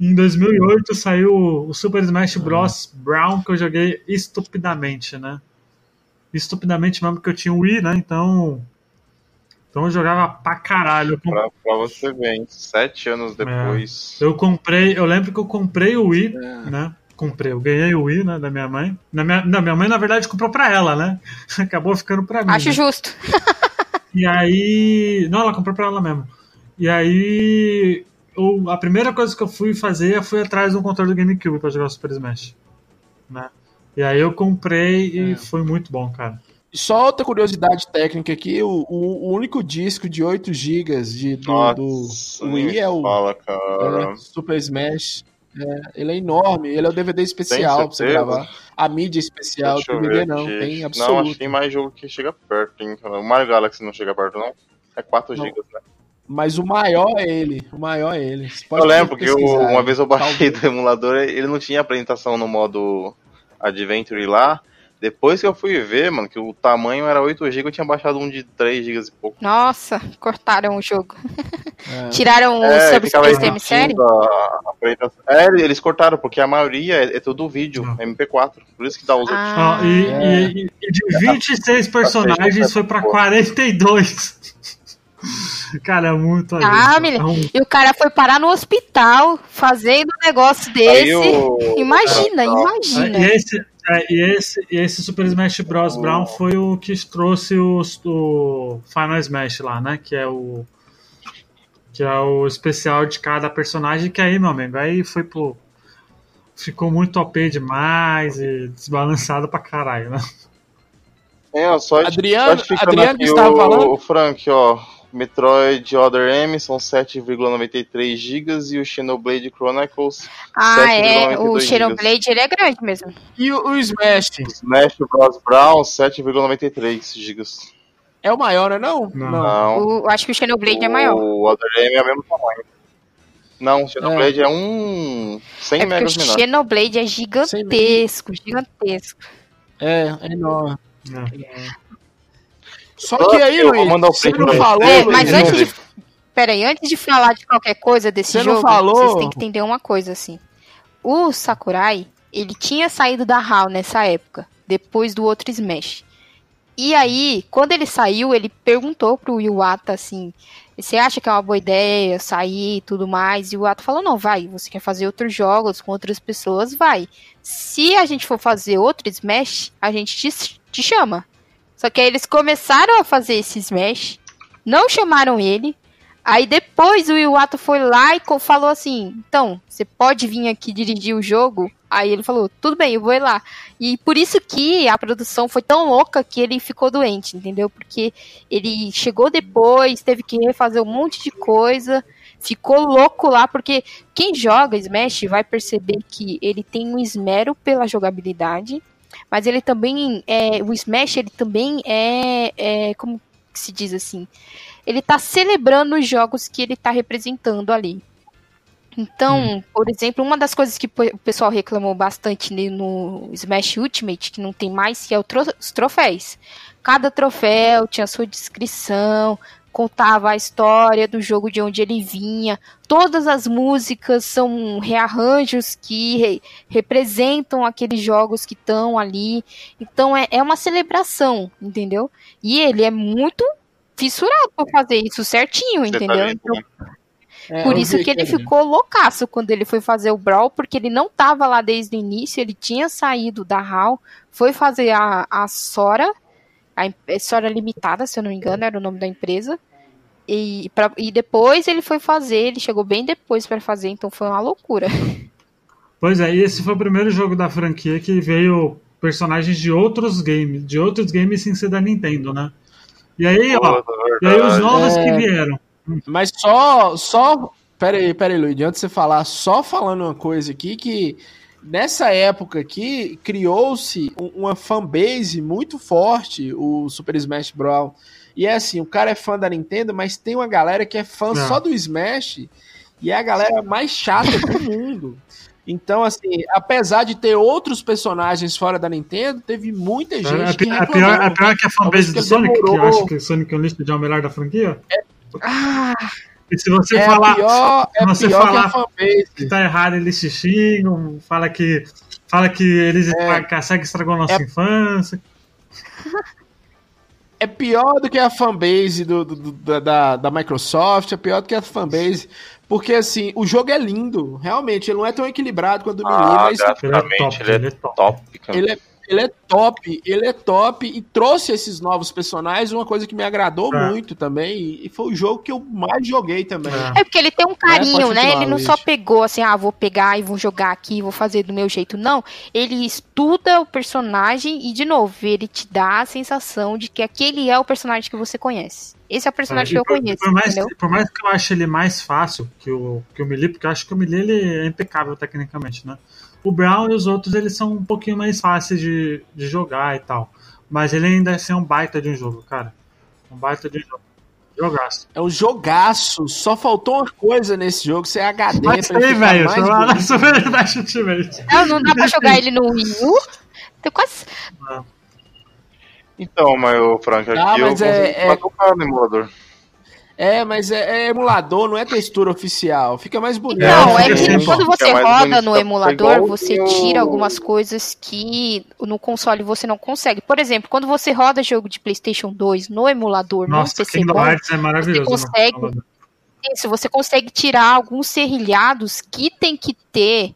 Em 2008 saiu o Super Smash Bros. Brown, que eu joguei estupidamente, né? Estupidamente mesmo, porque eu tinha o Wii, né? Então. Então eu jogava pra caralho. Pra, pra você ver, hein? Sete anos depois. eu comprei, eu lembro que eu comprei o Wii, É. né? Comprei, eu ganhei o Wii, né, da minha mãe. Na minha, não, minha mãe, na verdade, comprou pra ela, né? Acabou ficando pra mim. Acho né? justo. E aí. Não, ela comprou pra ela mesmo. E aí. Eu, a primeira coisa que eu fui fazer é fui atrás de um controle do GameCube pra jogar o Super Smash. Né? E aí eu comprei e É. foi muito bom, cara. Só outra curiosidade técnica aqui, o, o- o único disco de 8 GB de, do, do Wii é o Fala, cara. é, Super Smash. É, ele é enorme, ele é o DVD especial pra você gravar. A mídia especial, Deixa DVD não, aqui. tem Não, absoluto. acho que tem mais jogo que chega perto, hein? O Mario Galaxy não chega perto, não? É 4 Não. GB, né? Mas o maior é ele, o maior é ele. Eu lembro que eu- uma vez eu baixei Talvez. do emulador, ele não tinha apresentação no modo Adventure lá. Depois que eu fui ver, mano, que o tamanho era 8 GB, eu tinha baixado um de 3 GB e pouco. Nossa, cortaram o jogo. É. Tiraram o É, Subspace Game Série? repetindo a, a apresentação. É, eles cortaram, porque a maioria é, é tudo vídeo, Não. MP4. Por isso que dá os outros. Ah, e, É. e- e de 26 personagens foi pra 42. Cara, é muito Ah, menino. É E o cara foi parar no hospital fazendo um negócio desse. o- Imagina, imagina. Esse, é, e, esse, esse Super Smash Bros. Oh. Brown foi o que trouxe os- o Final Smash lá, né? Que é o. Que é o especial de cada personagem. Que aí, meu amigo, aí foi pro. Ficou muito OP demais e desbalançado pra caralho, né? É, só Adriano- Adriano que estava o, falando? o Frank, ó. Metroid Other M são 7,93 GB e o Xenoblade Chronicles Ah, é. 7,92 O gigas. Xenoblade, ele é grande mesmo. E o, o Smash Smash Bros. Brown 7,93 GB. é o maior, não é não? Não. Não. O- eu acho que o Xenoblade é maior. O Other M é o mesmo tamanho. Não, o Xenoblade é, um 100 É porque megas o menor. Xenoblade é gigantesco, gigantesco. É, é enorme. É. Só que aí, Luiz, mandar o você não falou, É, mas antes de. Luiz. Pera aí, antes de falar de qualquer coisa desse Você não jogo, falou? vocês têm que entender uma coisa, assim. O Sakurai, ele tinha saído da HAL nessa época, depois do outro Smash. E aí, quando ele saiu, ele perguntou pro Iwata assim: você acha que é uma boa ideia sair e tudo mais? E o Iwata falou: não, vai, você quer fazer outros jogos com outras pessoas, vai. Se a gente for fazer outro Smash, a gente te, te chama. Só que aí eles começaram a fazer esse Smash, não chamaram ele. Aí depois o Iwato foi lá e falou assim: então, você pode vir aqui dirigir o jogo? Aí ele falou: tudo bem, eu vou ir lá. E por isso que a produção foi tão louca que ele ficou doente, entendeu? Porque ele chegou depois, teve que refazer um monte de coisa, ficou louco lá, porque quem joga Smash vai perceber que ele tem um esmero pela jogabilidade, mas ele também é. O Smash ele também é, é como se diz assim ele está celebrando os jogos que ele está representando ali. Então, hum. por exemplo, uma das coisas que o pessoal reclamou bastante no Smash Ultimate, que não tem mais, que é os troféus. Cada troféu tinha sua descrição, contava a história do jogo de onde ele vinha. Todas as músicas são rearranjos que re representam aqueles jogos que estão ali. Então é, é uma celebração, entendeu? E ele é muito fissurado por fazer isso certinho, Você tá entendeu? Tá então, é, por isso que ele ficou loucaço quando ele foi fazer o Brawl, porque ele não tava lá desde o início, ele tinha saído da HAL, foi fazer a, a Sora, a é Sora Limitada, se eu não me engano, era o nome da empresa. E, pra, e depois ele foi fazer, ele chegou bem depois para fazer, então foi uma loucura. Pois é, e esse foi o primeiro jogo da franquia que veio personagens de outros games, de outros games sem ser da Nintendo, né? E aí, ó, e aí os novos é... que vieram. Mas só, só, pera aí, pera aí, Luiz, antes de você falar, só falando uma coisa aqui que nessa época aqui criou-se uma fanbase muito forte, o Super Smash Bros. E é assim, o cara é fã da Nintendo, mas tem uma galera que é fã é. só do Smash e é a galera mais chata do mundo. Então, assim, apesar de ter outros personagens fora da Nintendo, teve muita é, gente é, que reclamou. A pior, a pior que a fanbase do Sonic, demorou. que acha que o Sonic Unleashed é o melhor da franquia. É, ah, e se você é falar, pior, se você falar que, que tá errado, eles se xingam, fala que, fala que eles é. SEGA estragou a nossa é. infância. É pior do que a fanbase do, do, do, da, da Microsoft, é pior do que a fanbase porque, assim, o jogo é lindo. Realmente, ele não é tão equilibrado quanto o Melee, ah, mas. Ele é top, ele é top. Ele é, ele é top, ele é top e trouxe esses novos personagens, uma coisa que me agradou é. muito também, e foi o jogo que eu mais joguei também. É, é porque ele tem um carinho, é, né? Ele não só pegou assim, ah, vou pegar e vou jogar aqui, vou fazer do meu jeito, não. Ele estuda o personagem e, de novo, ele te dá a sensação de que aquele é o personagem que você conhece. Esse é o personagem é, que eu por, conheço. Por mais, por mais, que eu ache ele mais fácil que o, que o Melee, porque eu acho que o Melee ele é impecável tecnicamente, né? O Brown e os outros eles são um pouquinho mais fáceis de, de jogar e tal. Mas ele ainda é um baita de um jogo, cara. Um baita de jogo. Jogaço. É um jogaço. Só faltou uma coisa nesse jogo, ser HD. Mas sei, velho. Ultimate. Não, não dá pra jogar ele no Wii U? Tem quase. Não. Então, mas o Frank, aqui ah, mas eu é, é... tocar no emulador. É, mas é, é, emulador, não é textura oficial. Fica mais bonito. Não, é, é que quando você roda no emulador, você tira algumas coisas que no console você não consegue. Por exemplo, quando você roda jogo de PlayStation 2 no emulador, Nossa, no PC bom, é maravilhoso. Você consegue, isso, você consegue tirar alguns serrilhados que tem que ter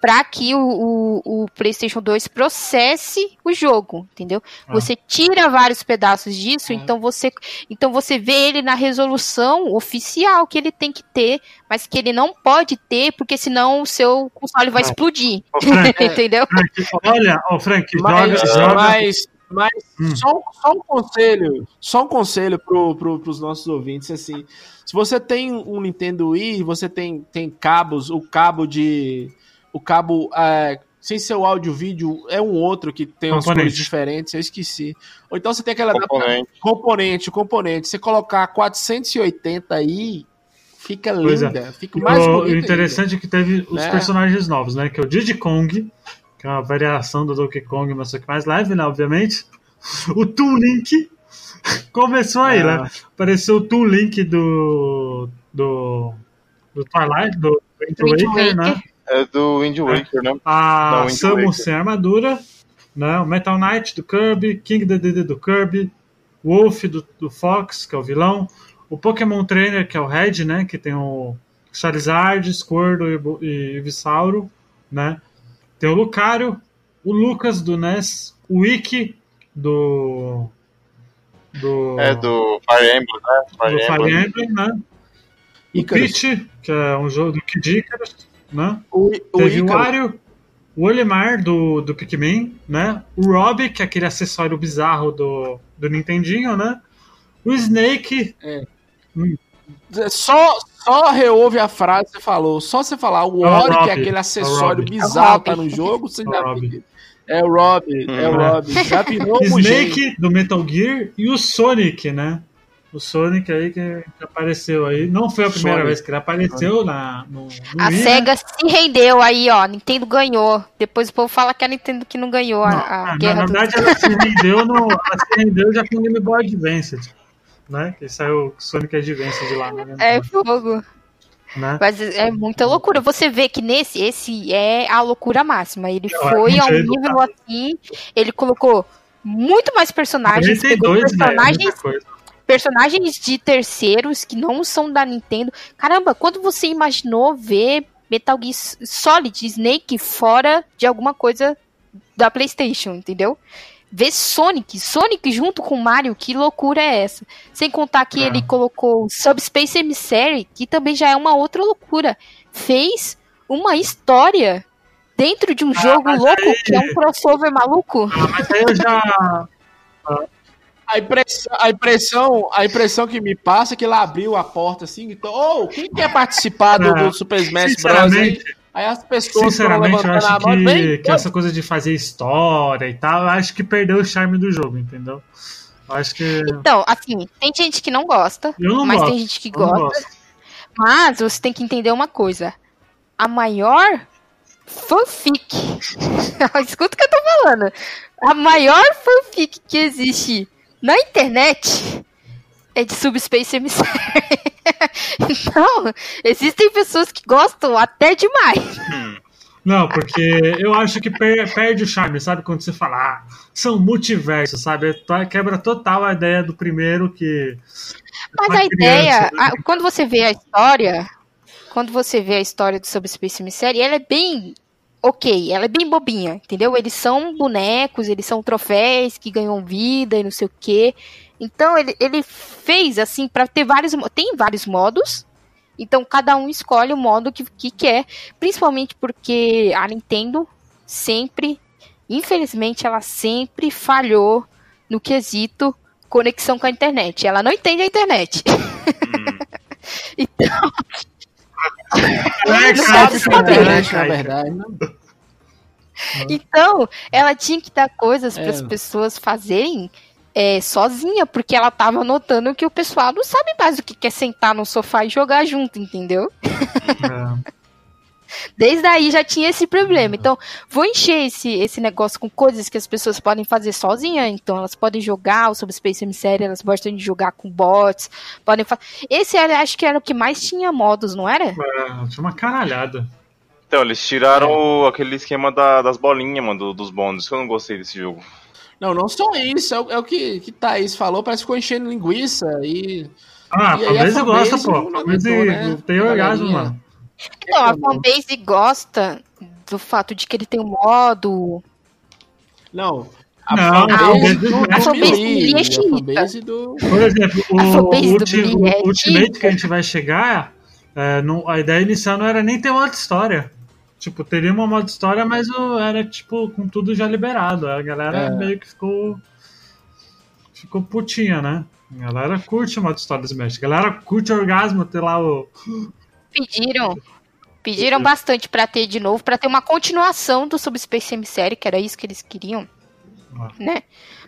para que o, o, o, PlayStation 2 processe o jogo, entendeu? Ah. Você tira vários pedaços disso, ah. então você então você vê ele na resolução oficial que ele tem que ter, mas que ele não pode ter, porque senão o seu console vai ah. explodir. Frank, entendeu? Frank, olha, o Frank, mas, joga, mas, mas hum. só, só, um conselho, só um conselho pro, pro, pros nossos ouvintes, assim, se você tem um Nintendo Wii, você tem, tem cabos, o cabo de o cabo, é, sem ser o áudio vídeo, é um outro que tem umas cores diferentes, eu esqueci. Ou então você tem aquela componente, componente, componente. Você colocar 480 aí, fica pois é. linda, é. fica mais o, O interessante ainda. é que teve os é. personagens novos, né? Que é o Diddy Kong, que é uma variação do Donkey Kong, mas só que mais leve, né? Obviamente. O Toon Link começou aí, né? Ah. Apareceu o Toon Link do do do Twilight, do Wind Waker, né? É do Wind é. Waker, né? A Samus sem armadura, né? O Metal Knight do Kirby, King Dedede do Kirby, Wolf do, do Fox, que é o vilão, o Pokémon Trainer, que é o Red, né? Que tem o Charizard, Squirtle e, e Visauro, né? Tem o Lucario, o Lucas do NES, o Wiki do. do é do Fire Emblem, né? Fire do Fire Emblem, né? O Peach, que é um jogo do Kid Icarus, né? O, o Teve o Ícaro. Wario, o Olimar do, do Pikmin, né? O Rob, que é aquele acessório bizarro do, do Nintendinho, né? O Snake, Só, só reouve a frase que você falou. Só você falar o É o Ori, que é aquele é o acessório bizarro É o tá no jogo, você É o já Rob. É o Rob, é o Hum. Rob. Já virou o. Snake do Metal Gear e o Sonic, né? O Sonic aí que, apareceu aí. Não foi a primeira Sonic. vez que ele apareceu na, no, no A Wii, né? SEGA se rendeu aí, ó. Nintendo ganhou. Depois o povo fala que a Nintendo que não ganhou a, Não, a ah, guerra na do- verdade, ela se rendeu, no, ela se rendeu já com o Game Boy Advance, né? Que saiu o Sonic Advance de lá, né? É fogo. né? Mas é muita loucura. Você vê que nesse, esse é a loucura máxima. Ele é foi a um nível assim. Ele colocou muito mais personagens. Pegou 32, né? personagens, coisa. Personagens de terceiros que não são da Nintendo. Caramba, quando você imaginou ver Metal Gear Solid Snake fora de alguma coisa da PlayStation, entendeu? Ver Sonic, Sonic junto com Mario, que loucura é essa? Sem contar que É. ele colocou Subspace Emissary, que também já é uma outra loucura. Fez uma história dentro de um jogo mas louco, aí- que é um crossover maluco. Ah, mas aí eu já. A impressão, a, impressão, a impressão que me passa é que ele abriu a porta assim e então, ô, quem quer participar do, do Super Smash Bros? Aí, aí as pessoas foram sinceramente eu levantando a acho mão que, vem, que essa coisa de fazer história e tal, eu acho que perdeu o charme do jogo, entendeu? Eu acho que. Então, assim, tem gente que não gosta, Eu não mas gosto. tem gente que gosta. Mas você tem que entender uma coisa. A maior fanfic. Escuta o que eu tô falando. A maior fanfic que existe na internet é de Subspace Emissary. então, existem pessoas que gostam até demais. Não, porque eu acho que per- perde o charme, sabe? Quando você fala, ah, são multiversos, sabe? To- Quebra total a ideia do primeiro que. Mas a ideia, criança, né? a- quando você vê a história, quando você vê a história do Subspace Emissary, ela é bem ok, ela é bem bobinha, entendeu? Eles são bonecos, eles são troféus que ganham vida e não sei o quê. Então ele, ele fez assim pra ter vários, tem vários modos. Então cada um escolhe o modo que, que quer, principalmente porque a Nintendo sempre, infelizmente, ela sempre falhou no quesito conexão com a internet. Ela não entende a internet. então, É, internet, né, na cara? verdade, não. então, ela tinha que dar coisas para as É. pessoas fazerem é, sozinha, porque ela tava notando que o pessoal não sabe mais o que quer sentar no sofá e jogar junto, entendeu? É. Desde aí já tinha esse problema. Então, vou encher esse, esse negócio com coisas que as pessoas podem fazer sozinha. Então, elas podem jogar o Subspace Emissary, elas gostam de jogar com bots, podem fazer. Esse era, acho que era o que mais tinha modos, não era? É, tinha uma caralhada. Então, eles tiraram o- aquele esquema da- das bolinhas, mano, do- dos bônus. que Eu não gostei desse jogo. Não, não só isso, é o, é o que, que Thaís falou, parece que ficou enchendo linguiça e. Ah, E talvez eu gosta, fanbase pô. Talvez né? tem orgasmo, mano. Então, a fanbase gosta do fato de que ele tem um modo. Não. A Não, a fanbase fanbase do. Por exemplo, o, A fanbase o ulti- Billy o é Ultimate que a gente vai chegar, é, não- a ideia inicial não era nem ter modo história. Tipo, teria uma modo história, mas o- era tipo com tudo já liberado. A galera É. meio que ficou. Ficou putinha, né? A galera curte o modo história do Smash. A galera curte o orgasmo, ter lá o. Pediram. Pediram bastante pra ter de novo, pra ter uma continuação do Subspace Emissary, que era isso que eles queriam, Ah. né?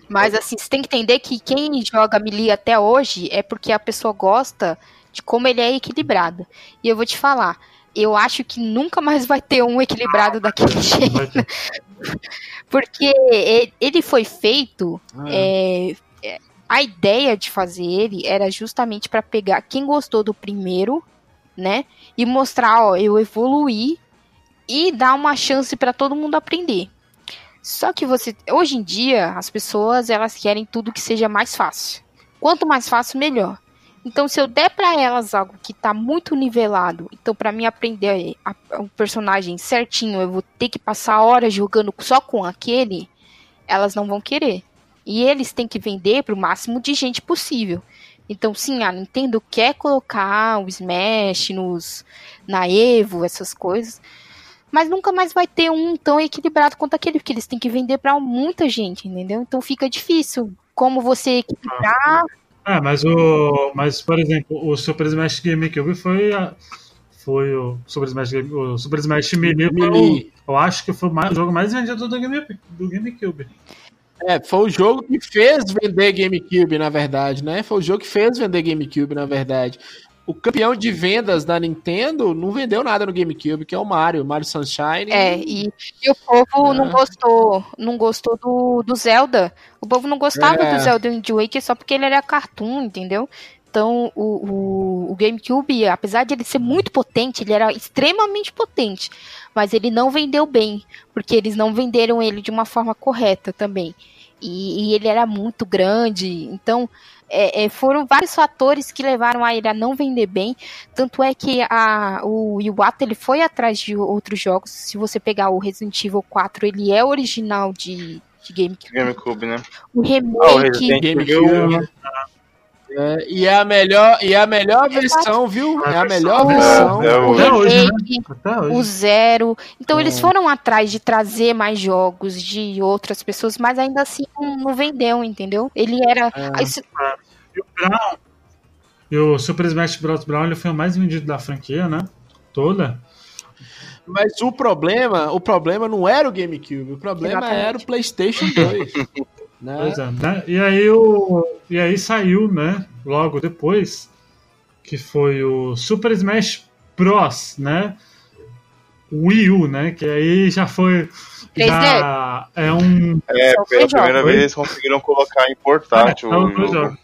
Mas assim, você tem que entender que quem joga Melee até hoje é porque a pessoa gosta de como ele é equilibrado. E eu vou te falar, eu acho que nunca mais vai ter um equilibrado daquele jeito. Porque ele foi feito Ah, é, é, a ideia de fazer ele era justamente para pegar quem gostou do primeiro, né, e mostrar, ó, eu evoluí e dar uma chance para todo mundo aprender. Só que você, hoje em dia, as pessoas elas querem tudo que seja mais fácil. Quanto mais fácil, melhor. Então, se eu der para elas algo que tá muito nivelado, então para mim aprender o personagem certinho, eu vou ter que passar horas jogando só com aquele, elas não vão querer. E eles têm que vender para o máximo de gente possível. Então, sim, a Nintendo quer colocar o Smash nos, na Evo, essas coisas, mas nunca mais vai ter um tão equilibrado quanto aquele, porque eles têm que vender para muita gente, entendeu? Então fica difícil. Como você equilibrar. É, mas o. Mas, por exemplo, o Super Smash GameCube foi. A, foi o Super Smash, Game, o Super Smash Melee. Melee. Eu acho que foi o, mais, o jogo mais vendido do, Game, do GameCube. É, foi o jogo que fez vender GameCube, na verdade, né? Foi o jogo que fez vender GameCube, na verdade. O campeão de vendas da Nintendo não vendeu nada no GameCube, que é o Mario, Mario Sunshine. É, e, e o povo é. não gostou, não gostou do, do Zelda. O povo não gostava é. do Zelda Wind Waker só porque ele era cartoon, entendeu? Então, o, o, o, GameCube, apesar de ele ser muito potente, ele era extremamente potente, mas ele não vendeu bem, porque eles não venderam ele de uma forma correta também. E, e ele era muito grande, então é, é, foram vários fatores que levaram a ele a não vender bem. Tanto é que a, o Iwata ele foi atrás de outros jogos. Se você pegar o Resident Evil 4, ele é original de, de GameCube. GameCube, né? O remake. Ah, o GameCube. É, e é a melhor, e é a melhor versão, viu? É a melhor versão. É, o, remake, o zero. Então eles foram atrás de trazer mais jogos de outras pessoas, mas ainda assim não vendeu, entendeu? Ele era. É. Esse... E o Brown, e o Super Smash Bros. Brown ele foi o mais vendido da franquia, né? Toda. Mas o problema, o problema não era o GameCube, o problema Exatamente. era o PlayStation 2. Né? Pois é, né? E aí o e aí saiu, né? Logo depois que foi o Super Smash Bros, né? Wii U, né? Que aí já foi já é um é pela primeira vez eles conseguiram colocar em portátil. É, o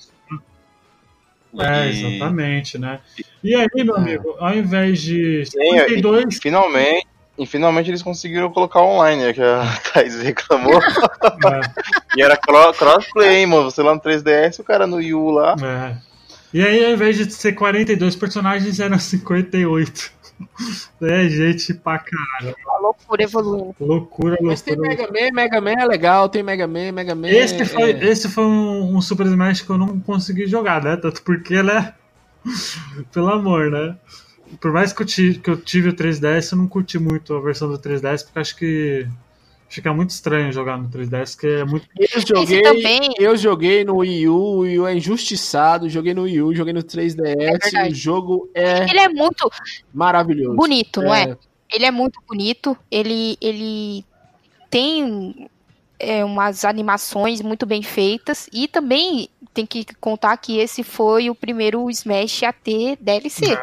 é, exatamente, né? E aí, meu é. amigo, ao invés de 52... Sim, finalmente, e finalmente eles conseguiram colocar online, né, que a Thais reclamou. É. e era crossplay, mano. Você lá no 3DS, o cara no Wii U lá. É. E aí, ao invés de ser 42 personagens, eram 58. É, gente pra caralho. A loucura evoluindo. Loucura, loucura. Mas tem Mega Man, Mega Man é legal, tem Mega Man, Mega Man. Esse foi, é... esse foi um, um, Super Smash que eu não consegui jogar, né? Tanto porque ele é. Pelo amor, né? por mais que eu, tive, que eu tive o 3DS, eu não curti muito a versão do 3DS, porque acho que fica muito estranho jogar no 3DS, que é muito. Eu joguei, também... eu joguei no Wii U, o Wii U é injustiçado, joguei no Wii U, joguei no 3DS, é o jogo é. Ele é muito maravilhoso. Bonito, não é? é? Ele é muito bonito, ele, ele tem é, umas animações muito bem feitas e também tem que contar que esse foi o primeiro Smash a ter DLC, é.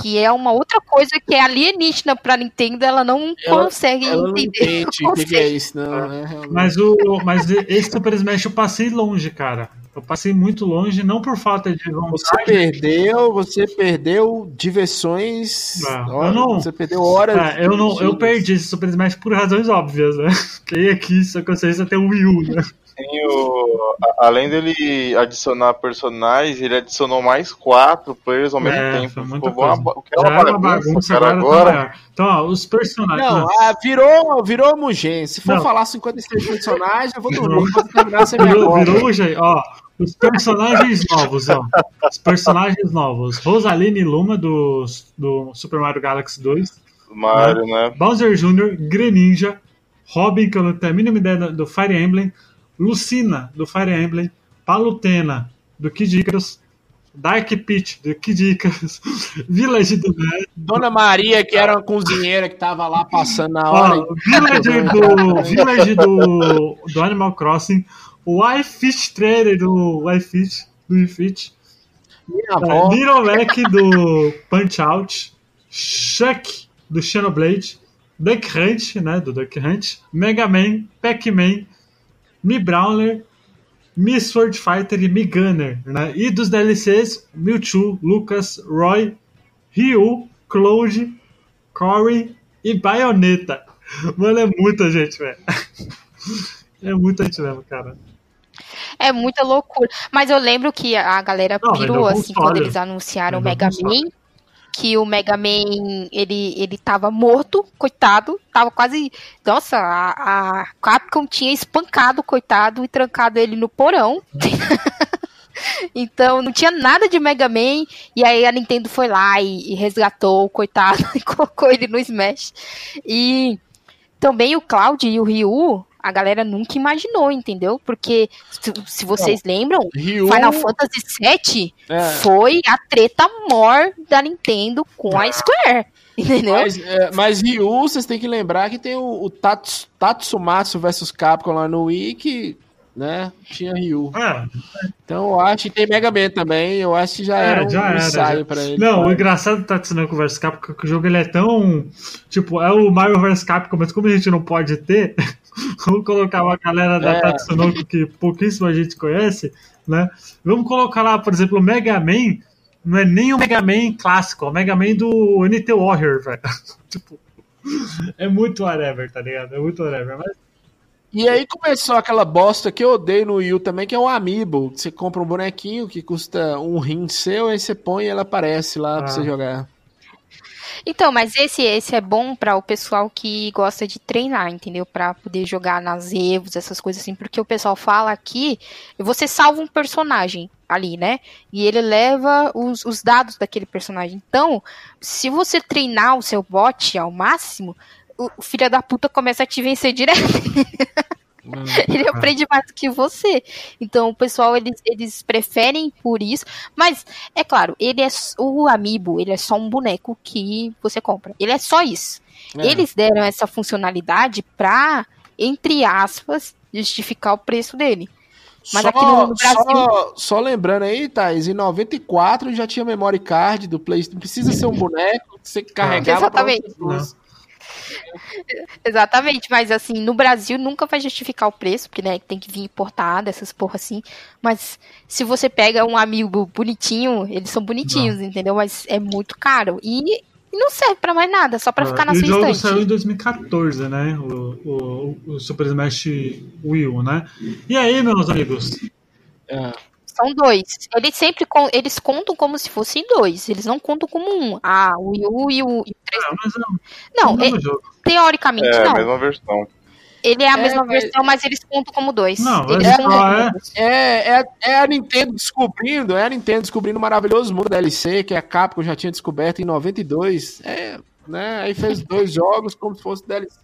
que é uma outra coisa que é alienígena para Nintendo, ela não ela, consegue ela entender. Não entende o que é isso, não. É, mas o mas esse Super Smash eu passei longe, cara. Eu passei muito longe, não por falta de vontade. Você perdeu, você perdeu diversões. É, eu não, você perdeu horas. É, eu não, eu perdi esse Super Smash por razões óbvias, né? Quem aqui só consciência tem o Wii U, né? Tem o, além dele adicionar personagens, ele adicionou mais quatro players ao mesmo é, tempo. Ficou uma, o que é uma, uma bagunça, agora. agora. Então, ó, os personagens. Não, ah, virou, virou homogêneo. Se for não. falar 56 personagens, eu vou dormir. Vou terminar essa virou, virou homogêneo. Ó, os personagens novos, ó. Os personagens novos. Rosaline Luma do, do Super Mario Galaxy 2. Mario, né? né? Bowser Jr., Greninja, Robin, que eu não tenho a mínima ideia do Fire Emblem, Lucina, do Fire Emblem, Palutena, do Kid Icarus, Dark Peach, do Kid Icarus, Village do Dona Maria, que era uma cozinheira que tava lá passando na hora. Ó, Village do, Village do, do Animal Crossing, o iFit Trader do iFit, do iFit, uh, Little Mac do Punch Out, Chuck do Xenoblade, Duck Hunt, né, do Duck Hunt, Mega Man, Pac-Man, Mi Brawler, Mi Sword Fighter e Mi Gunner, né? E dos DLCs, Mewtwo, Lucas, Roy, Ryu, Cloud, Corey e Bayonetta. Mano, é muita gente, velho. É muita gente mesmo, cara. É muita loucura. Mas eu lembro que a galera pirou, assim, quando eles anunciaram o Mega Man que o Mega Man ele, ele tava morto, coitado, tava quase. Nossa, a, a Capcom tinha espancado, coitado, e trancado ele no porão. Então não tinha nada de Mega Man. E aí a Nintendo foi lá e, e resgatou o coitado e colocou ele no Smash. E também o Cloud e o Ryu, a galera nunca imaginou, entendeu? Porque se, se vocês lembram, Ryu, Final Fantasy VII é, foi a treta mor da Nintendo com a Square. Entendeu? mas, é, mas Ryu, vocês têm que lembrar que tem o, o Tats, Tatsumatsu vs Capcom lá no Wii que, né, tinha Ryu. É, Então eu acho que tem Mega Man também, eu acho que já É, era um já era, ensaio já. pra ele. Não, o engraçado do Tatsunoko vs Capcom é que o jogo ele é tão. Tipo, é o Mario vs Capcom, mas como a gente não pode ter, vamos colocar uma galera da É. Tatsunoko que pouquíssima gente conhece, né? Vamos colocar lá, por exemplo, o Mega Man. Não é nem o Mega Man clássico, é o Mega Man do NT Warrior, velho. tipo, é muito whatever, tá ligado? É muito whatever. Mas E aí começou aquela bosta que eu odeio no Wii U também, que é o Amiibo. Você compra um bonequinho que custa um rim seu, aí você põe e ela aparece lá pra Ah. você jogar. Então, mas esse esse é bom para o pessoal que gosta de treinar, entendeu? Para poder jogar nas Evos, essas coisas assim, porque o pessoal fala que você salva um personagem ali, né? E ele leva os, os dados daquele personagem. Então, se você treinar o seu bot ao máximo, o, filho da puta começa a te vencer direto. Ele aprende mais do que você. Então, o pessoal, eles, eles preferem por isso. Mas, é claro, ele é o Amiibo, ele é só um boneco que você compra. Ele é só isso. É. Eles deram essa funcionalidade pra, entre aspas, justificar o preço dele. Mas só, aqui no Brasil- Só, só lembrando aí, Thais, em 94 já tinha memory card do PlayStation. Não precisa ser um boneco que você carregava pra Exatamente. pessoas. Exatamente, mas assim, no Brasil nunca vai justificar o preço, porque né, tem que vir importado, essas porra assim. Mas se você pega um amigo bonitinho, eles são bonitinhos, entendeu? Mas é muito caro. E, não serve pra mais nada, só pra ficar na e o sua jogo estante. saiu em 2014, né? O, o, o Super Smash Wii U, né? E aí, meus amigos? É. São dois. Eles sempre con- eles contam como se fossem dois. Eles não contam como um. Ah, o Wii U e o, e o 3. Ah, mas é Não, mesmo é- teoricamente É, a não. mesma versão. Ele é a É, mesma mas- versão, mas eles contam como dois. Não, eles só é-. É, é, é a Nintendo descobrindo, é a Nintendo descobrindo o maravilhoso mundo da DLC, que a Capcom já tinha descoberto em 92. É, né? Aí fez dois jogos como se fosse DLC.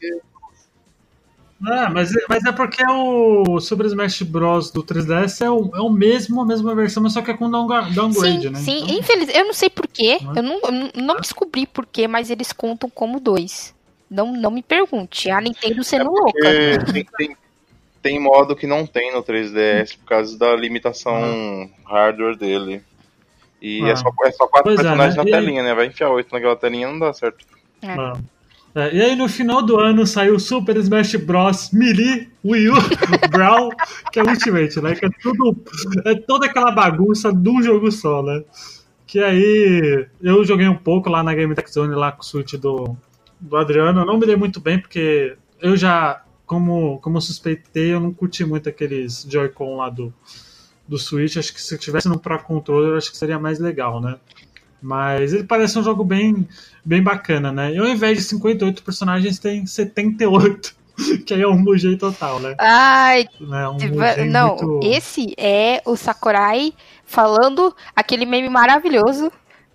É, mas, mas é porque o Super Smash Bros. do 3DS é o, é o mesmo, a mesma versão, mas só que é com downgra- downgrade, Sim, né? sim. Então, Infeliz, eu não sei porquê. Né? Eu não, eu não- descobri porquê, mas eles contam como dois. Não, não me pergunte. A Nintendo sendo louca. Porque tem, tem, tem modo que não tem no 3DS por causa da limitação hardware dele. E Ah. é, só, é só quatro Pois é, personagens né? na E telinha, né? Vai enfiar oito naquela telinha não dá certo. ah. É, e aí no final do ano saiu Super Smash Bros. Melee Wii U Brawl, que é Ultimate, né? Que é tudo. É toda aquela bagunça num jogo só, né? Que aí eu joguei um pouco lá na Game Tech Zone, lá com o Switch do, do Adriano. Eu não me dei muito bem, porque eu já, como, como eu suspeitei, eu não curti muito aqueles Joy-Con lá do, do Switch. Acho que se tivesse no Pro Controller, acho que seria mais legal, né? Mas ele parece um jogo bem, bem bacana, né? E ao invés de 58 personagens, tem 78. Que aí é um mugei total, né? Ai, né? Um não. muito... Esse é o Sakurai falando aquele meme maravilhoso.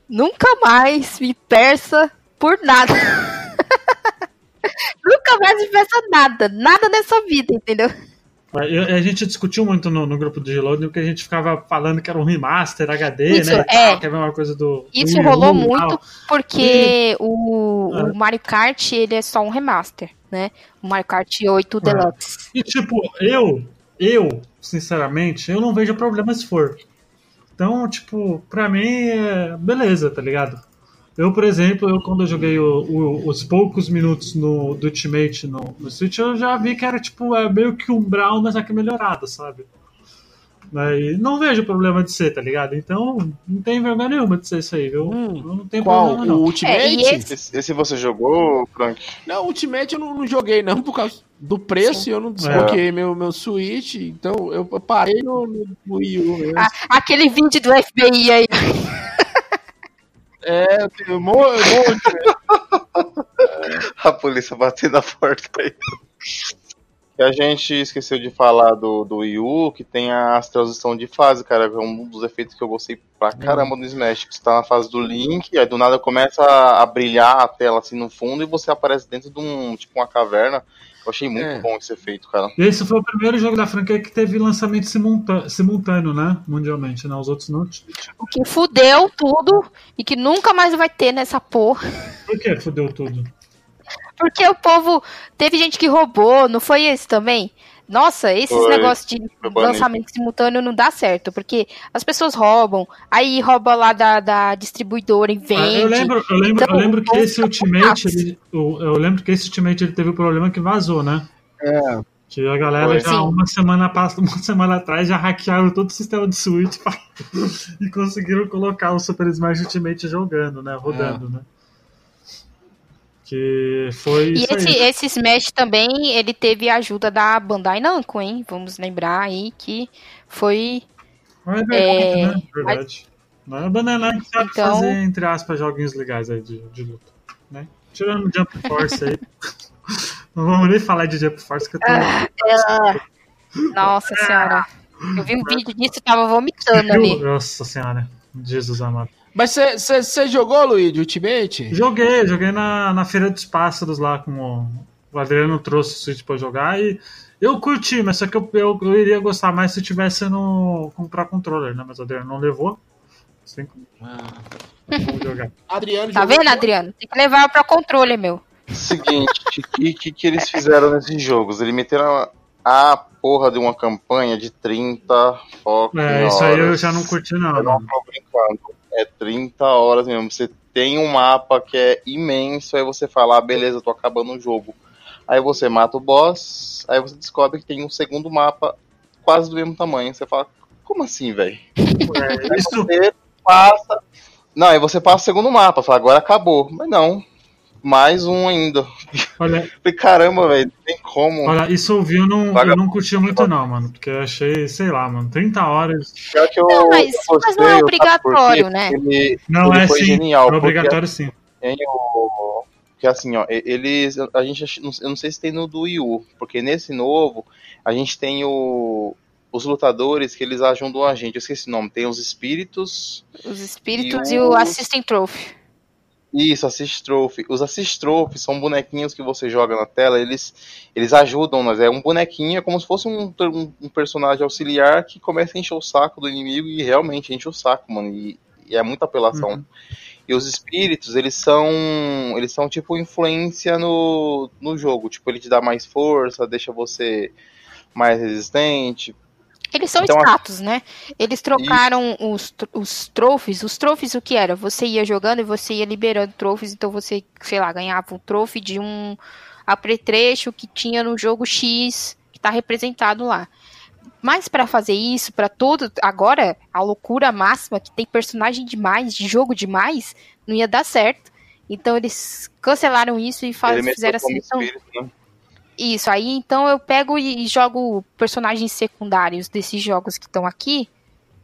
Nunca mais me peça por nada. Nunca mais me peça nada. Nada nessa vida, entendeu? Eu- A gente discutiu muito no, no grupo do Geload porque a gente ficava falando que era um remaster HD, Isso, né? e é. tal, que é a mesma coisa do. Isso Wii rolou e muito tal. porque o, É. o Mario Kart ele é só um remaster, né? O Mario Kart 8 Deluxe. E tipo, eu, eu, sinceramente, eu não vejo problema se for. Então, tipo, pra mim, é beleza, tá ligado? Eu, por exemplo, eu quando eu joguei o- o- os poucos minutos no, do Ultimate no, no Switch, eu já vi que era tipo, é meio que um Brown, mas aqui melhorado, sabe? Né, E não vejo problema de ser, tá ligado? Então, não tem vergonha nenhuma de ser isso aí, viu? Hum, não tem Qual? problema, O não. Ultimate? É, e esse- Esse, esse você jogou, Frank? Não, Ultimate eu não, não joguei não, por causa do preço e eu não desbloqueei meu, meu Switch, então eu parei no, no Wii U mesmo. A- aquele vídeo do FBI aí. É, tenho um monte, A polícia batendo na porta aí. E a gente esqueceu de falar do, do Wii U, que tem as transição de fase, cara. É um dos efeitos que eu gostei pra caramba no Smash. Que você tá na fase do Link, aí do nada começa a, a brilhar a tela assim no fundo e você aparece dentro de um, tipo, uma caverna. Eu achei muito É. bom esse efeito, cara. E esse foi o primeiro jogo da franquia que teve lançamento simultâneo, né? Mundialmente, né? Os outros não. t- O que fudeu tudo e que nunca mais vai ter nessa porra. Por que fudeu tudo? Porque o povo. Teve gente que roubou, não foi esse também? Nossa, esses negócios de lançamento simultâneo não dá certo, porque as pessoas roubam, aí rouba lá da, da distribuidora e Ah, vende. eu lembro, eu lembro, Então, eu lembro que vamos esse Ultimate, ele, o- eu lembro que esse Ultimate ele teve um problema que vazou, né? É. Que a galera Foi. já Sim. uma semana, pass- uma semana atrás já hackearam todo o sistema de Switch e conseguiram colocar o Super Smash Ultimate jogando, né? Rodando, né? Que foi E esse, aí. esse Smash também, ele teve a ajuda da Bandai Namco, hein? Vamos lembrar aí que foi é verdade, é, né? Verdade. Mas a Banana que sabe Então- fazer, entre aspas, joguinhos legais aí de, de luta, né? Tirando o Jump Force aí. Não vamos nem falar de Jump Force que eu tô... Ah, Nossa senhora. Eu vi um vídeo disso e tava vomitando ali. Nossa senhora. Jesus amado. Mas você jogou, Luigi, Ultimate? Joguei, joguei na, na Feira dos Pássaros lá com o, o Adriano trouxe o Switch pra jogar e eu curti, mas só que eu, eu, eu iria gostar mais se tivesse no comprar controller, né? Mas o Adriano não levou. Sem como jogar. Adriano Tá vendo, Adriano? Tem que levar pra controle, meu. Seguinte, o que, que, que eles fizeram nesses jogos? Eles meteram a, a porra de uma campanha de 30 fucking É, isso aí eu horas. já não curti, não. Eu não tô brincando. É 30 horas mesmo. Você tem um mapa que é imenso, aí você fala, ah, beleza, tô acabando o jogo. Aí você mata o boss, aí você descobre que tem um segundo mapa quase do mesmo tamanho. Você fala, como assim, velho? É, isso, Você passa. Não, aí você passa o segundo mapa, fala, agora acabou. Mas não. Mais um ainda. olha, Falei, caramba, velho, não tem como. olha, isso eu não, eu não curti muito, não, mano. Porque eu achei, sei lá, mano, 30 horas. Pior que eu, Não, mas- eu mas não é obrigatório, né? Porque Ele, Não, ele é foi sim. genial. é porque obrigatório sim. tem o. Que assim, ó, eles. A gente. Eu não sei se tem no do Wii U, porque nesse novo, a gente tem o. Os lutadores que eles ajudam a gente. Eu esqueci o nome. Tem os espíritos. Os espíritos E e, o os- Assistant Trophy. Isso, Assist Trophy. Os Assist Trophy são bonequinhos que você joga na tela, eles, eles ajudam, mas é um bonequinho, é como se fosse um, um, um personagem auxiliar que começa a encher o saco do inimigo e realmente enche o saco, mano. E, e é muita apelação. Uhum. E os espíritos, eles são. Eles são tipo influência no, no jogo. Tipo, ele te dá mais força, deixa você mais resistente. Eles são Então, a- status, né? Eles trocaram os, tr- os trophies. Os trophies, o que era? Você ia jogando e você ia liberando trophies. Então você, sei lá, ganhava um trophy de um apretrecho que tinha no jogo X, que tá representado lá. Mas pra fazer isso, pra todo. Agora, a loucura máxima, que tem personagem demais, de jogo demais, não ia dar certo. Então eles cancelaram isso e fa- ele meteu fizeram como assim. Então, espírito, né? Isso, aí então eu pego e jogo personagens secundários desses jogos que estão aqui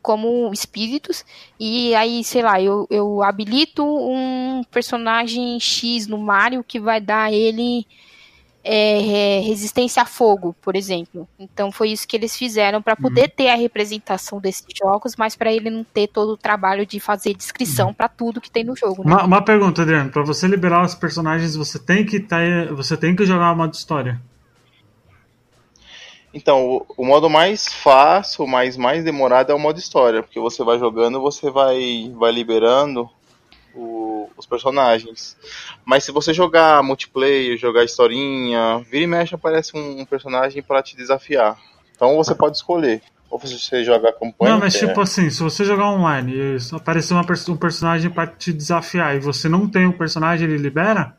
como espíritos, e aí, sei lá, eu, eu habilito um personagem X no Mario que vai dar ele é, é, resistência a fogo, por exemplo. Então foi isso que eles fizeram para poder ter a representação desses jogos, mas para ele não ter todo o trabalho de fazer descrição para tudo que tem no jogo. Né? Uma, uma pergunta, Adriano. Pra você liberar os personagens, você tem que ter, você tem que jogar o modo história. Então, o, o modo mais fácil, mas mais demorado é o modo história, porque você vai jogando, você vai, vai liberando o- os personagens. Mas se você jogar multiplayer, jogar historinha, vira e mexe aparece um, um personagem para te desafiar. Então você pode escolher. Ou você joga a campanha. Não, mas é- tipo assim, se você jogar online e aparecer uma um personagem pra te desafiar e você não tem um personagem, ele libera?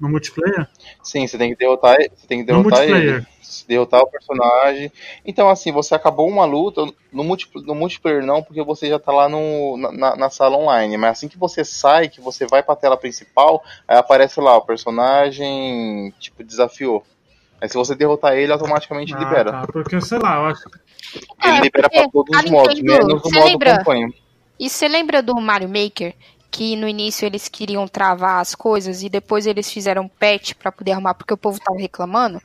No multiplayer? Sim, você tem que derrotar, você tem que No derrotar ele. multiplayer. Derrotar o personagem. Então, assim, você acabou uma luta. No, multi, no multiplayer não, porque você já tá lá no, na, na sala online. Mas assim que você sai, que você vai pra tela principal, aí aparece lá, o personagem, tipo, desafiou. Aí se você derrotar ele, automaticamente libera. Ah, tá, porque, sei lá, eu acho Ele É, libera pra todos os modos, Nintendo, menos o você modo lembra? campanha. E você lembra do Mario Maker? Que no início eles queriam travar as coisas e depois eles fizeram patch pra poder arrumar porque o povo tava reclamando.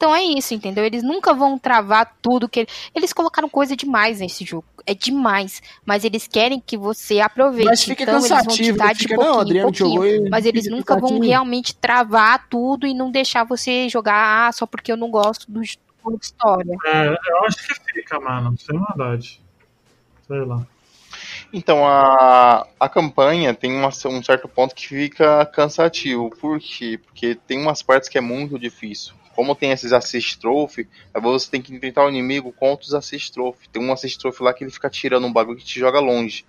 Então é isso, entendeu? Eles nunca vão travar tudo que eles colocaram coisa demais nesse jogo. É demais, mas eles querem que você aproveite. Mas fica então cansativo, eles vão te dar de fica, pouquinho não, Adriano pouquinho. jogou Mas eles nunca vão cansativo. realmente travar tudo e não deixar você jogar ah, só porque eu não gosto do jogo de história. É, eu acho que fica, mano, sem maldade. Sei lá. Então, a, a campanha tem uma- um certo ponto que fica cansativo. Por quê? Porque tem umas partes que é muito difícil. Como tem esses assist trophy, você tem que enfrentar o inimigo contra os assist trophy. Tem um assist trophy lá que ele fica tirando um bagulho que te joga longe.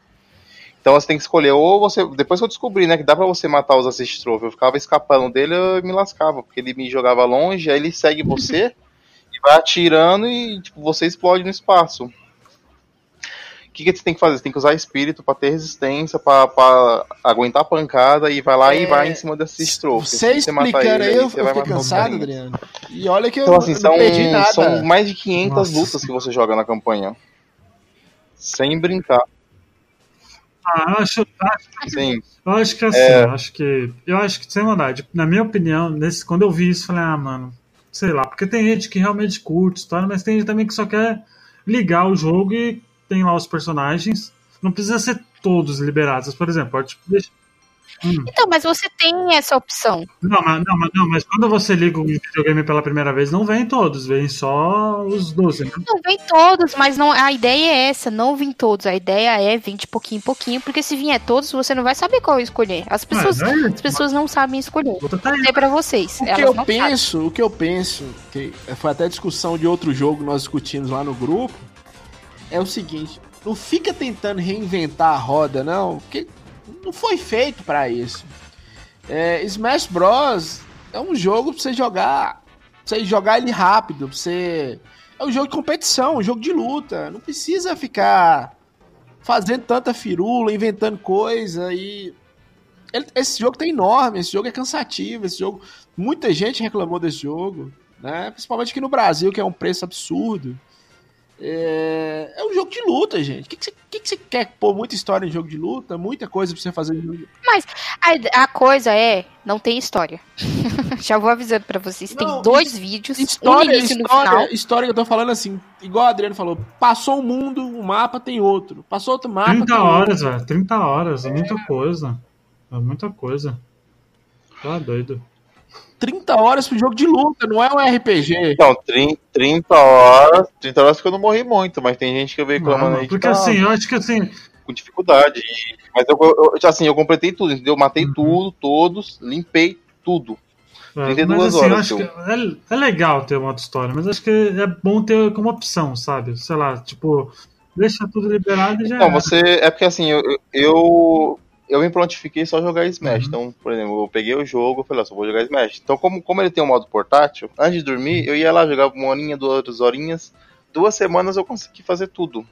Então você tem que escolher, ou você. Depois que eu descobri, né, que dá pra você matar os assist trophy, eu ficava escapando dele eu me lascava, porque ele me jogava longe, aí ele segue você e vai atirando e tipo, você explode no espaço. O que, que você tem que fazer? Você tem que usar espírito pra ter resistência, pra, pra aguentar a pancada e vai lá e É, vai em cima desse trophy. Você explicando aí, eu, você eu vai fiquei cansado. Adriano. E olha que eu, Então, assim, eu são, não perdi nada. são mais de 500 Nossa. lutas que você joga na campanha. Sem brincar. Ah, eu acho, Sim. eu acho que assim, É. eu acho que. Eu acho que, sem maldade, na minha opinião, nesse, quando eu vi isso, eu falei, ah, mano, sei lá, porque tem gente que realmente curte história, mas tem gente também que só quer ligar o jogo e tem lá os personagens. Não precisa ser todos liberados. Por exemplo, pode deixar. Hum. Então, mas você tem essa opção. Não, mas, não, mas, não, mas quando você liga o videogame pela primeira vez, não vem todos, vem só os 12. Né? Não vem todos, mas não, a ideia é essa, não vir todos. A ideia é vir de pouquinho em pouquinho, porque se vier todos, você não vai saber qual escolher. As pessoas, Mas, é, as pessoas não sabem escolher. tá. É pra vocês. O que eu não penso, o que eu penso, que foi até discussão de outro jogo que nós discutimos lá no grupo, é o seguinte, não fica tentando reinventar a roda, não, porque não foi feito pra isso. É, Smash Bros é um jogo pra você jogar, pra você jogar ele rápido, pra você é um jogo de competição, um jogo de luta, não precisa ficar fazendo tanta firula, inventando coisa e ele- esse jogo tá enorme, esse jogo é cansativo, esse jogo muita gente reclamou desse jogo, né? Principalmente aqui no Brasil, que é um preço absurdo. É, é um jogo de luta, gente. O que, que, você, que, que você quer pôr muita história em jogo de luta? Muita coisa pra você fazer em jogo. A, a coisa é, não tem história. Já vou avisando pra vocês. Não, tem dois vídeos, um História, no início e no história, final. história que eu tô falando assim, igual o Adriano falou, passou um mundo, um mapa tem outro. Passou outro mapa, 30 tem horas, velho. 30 horas, é muita coisa. É muita coisa. Tá doido. Outro. 30 horas pro jogo de luta, não é um RPG. Então, 30, 30 horas. 30 horas que eu não morri muito, mas tem gente que eu vejo reclamando aí que porque tá assim, eu acho que assim. com dificuldade. Mas eu, eu- eu- assim, eu completei tudo, entendeu? Eu matei Uhum. tudo, todos, limpei tudo. É, 32 mas assim, eu horas, acho que seu. é, é legal ter uma história, mas acho que é bom ter como opção, sabe? Sei lá, tipo, deixa tudo liberado e já. Não, era. você. É porque assim, eu, eu, eu me prontifiquei só jogar Smash. Uhum. Então, por exemplo, eu peguei o jogo e falei, ó, só vou jogar Smash. Então, como, como ele tem um modo portátil, antes de dormir, eu ia lá, jogava uma horinha, duas horinhas. Duas semanas eu consegui fazer tudo.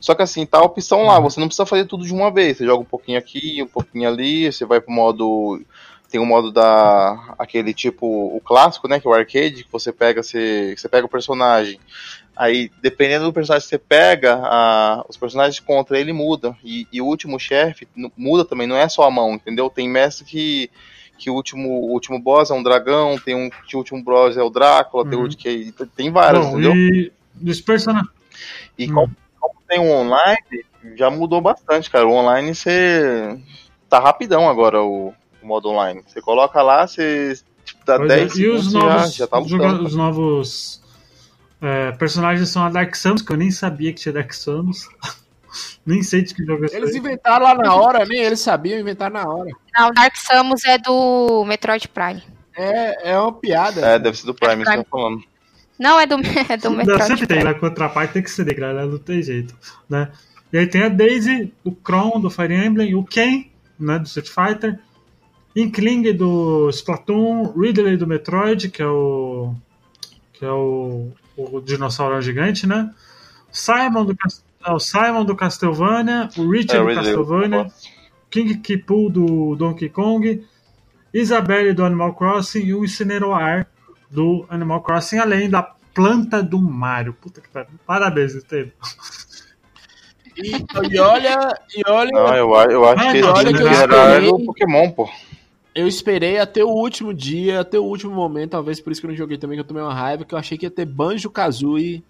Só que assim, tá a opção lá, você não precisa fazer tudo de uma vez. Você joga um pouquinho aqui, um pouquinho ali, você vai pro modo. Tem um modo da. aquele tipo. o clássico, né? Que é o arcade, que você pega, você, você pega o personagem. Aí, dependendo do personagem que você pega, a- os personagens contra ele muda. E, e o último chefe muda também, não é só a mão, entendeu? Tem mestre que, que o, último, o último boss é um dragão, tem um que o último boss é o Drácula, tem, Uhum. outro que, tem vários, Bom, entendeu? e dos personagens. E Hum. como, como tem um online, já mudou bastante, cara. O online você. Tá rapidão agora o, o modo online. Você coloca lá, você tipo, dá Pois é, 10 e segundos os já, novos, já tá os joga- lutando. os novos é, personagens são a Dark Samus, que eu nem sabia que tinha Dark Samus. nem sei de que jogo é esse Eles inventaram lá na hora, nem eles sabiam inventar na hora. Não, Dark Samus é do Metroid Prime. É, é uma piada. É, deve ser do Prime, eu tô falando. Não, é do, é do Não, Metroid sempre tem, Prime. na contraparte tem que ser galera, não tem jeito, né? E aí tem a Daisy, o Kron do Fire Emblem, o Ken, né, do Street Fighter, Inkling do Splatoon, Ridley do Metroid, que é o que é o, o dinossauro gigante, né? Simon do é, o Simon do Castlevania, o Richard É, do Castlevania, King Kipu do Donkey Kong, Isabelle do Animal Crossing e o Incineroar do Animal Crossing, além da planta do Mario. Puta que pariu. Parabéns, Estevam. E, e olha, e olha, Não, eu, eu acho Ah, que esse que eu Incineroar é escolhi. Pokémon, pô. Eu esperei até o último dia, até o último momento, talvez por isso que eu não joguei também, que eu tomei uma raiva, que eu achei que ia ter Banjo Kazooie.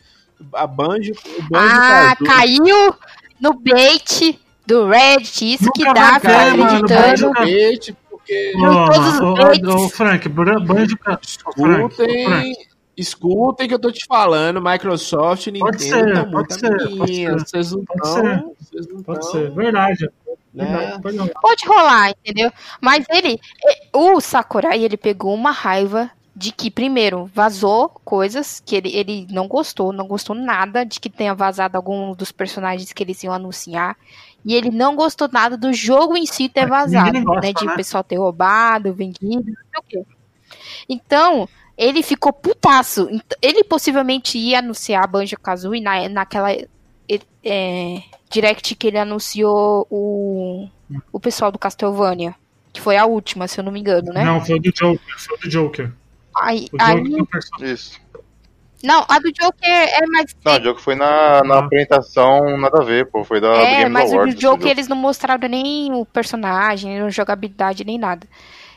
A Banjo. O Banjo ah, caiu no bait do Reddit, isso Nunca que dá, ficar acreditando. Bait, porque. Ô, ô, Frank, Banjo Escutem, escutem que eu tô te falando, Microsoft, Nintendo, pode ser, tá pode ser, pode ser, vocês não estão. Pode ser, verdade. Né? Pode rolar, entendeu? Mas ele, o Sakurai, ele pegou uma raiva de que, primeiro, vazou coisas que ele, ele não gostou, não gostou nada de que tenha vazado algum dos personagens que eles iam anunciar. E ele não gostou nada do jogo em si ter vazado, gosta, né? De né? o pessoal ter roubado, vendido, não sei o quê. Então, ele ficou putaço. Ele possivelmente ia anunciar Banjo Kazooie na, naquela é, direct que ele anunciou o, o pessoal do Castlevania. Que foi a última, se eu não me engano, né? Não, foi do Joker. Foi do Joker. Aí, o aí... Joker Isso. Não, a do Joker é mais. Não, o Joker foi na, na ah. apresentação, nada a ver, pô. Foi da é, do Game mas Awards, o Joker eles não mostraram nem o personagem, nem a jogabilidade, nem nada.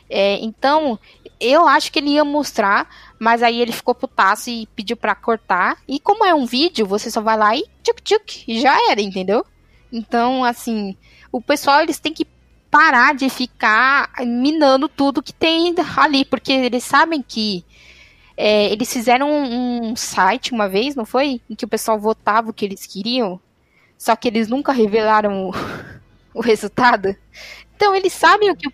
É, então, eu acho que ele ia mostrar, mas aí ele ficou putaço e pediu para cortar. E como é um vídeo, você só vai lá e tchuk tchuk, e já era, entendeu? Então, assim, o pessoal eles têm que parar de ficar minando tudo que tem ali, porque eles sabem que é, eles fizeram um, um, site uma vez, não foi? Em que o pessoal votava o que eles queriam, só que eles nunca revelaram o, o resultado. Então eles sabem o que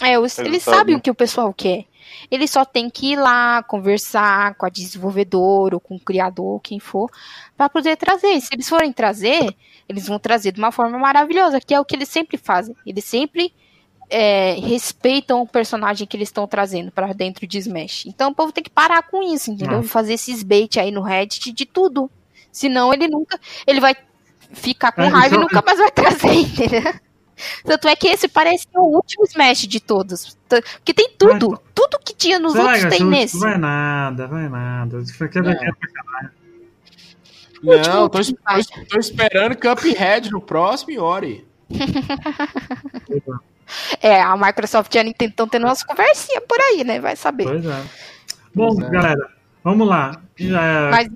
é, eles, eles sabem o que o pessoal quer. Ele só tem que ir lá conversar com a desenvolvedora ou com o criador, quem for, para poder trazer. Se eles forem trazer, eles vão trazer de uma forma maravilhosa, que é o que eles sempre fazem. Eles sempre é, respeitam o personagem que eles estão trazendo para dentro de Smash. Então o povo tem que parar com isso, entendeu? Fazer esses bait aí no Reddit de tudo. Senão ele nunca. Ele vai ficar com é, raiva e nunca mais vai trazer, entendeu? Tanto é que esse parece o último Smash de todos. Porque tem tudo. Vai, tudo que tinha nos vai, outros tem nesse. Vai nada, vai nada. Isso aqui é daqui é. Não, tô, tô, tô, esperando Cuphead no próximo e Ori. é, a Microsoft e a Nintendo estão tendo umas conversinhas por aí, né? Vai saber. Pois é. Bom, pois é. galera, vamos lá. É, Mas...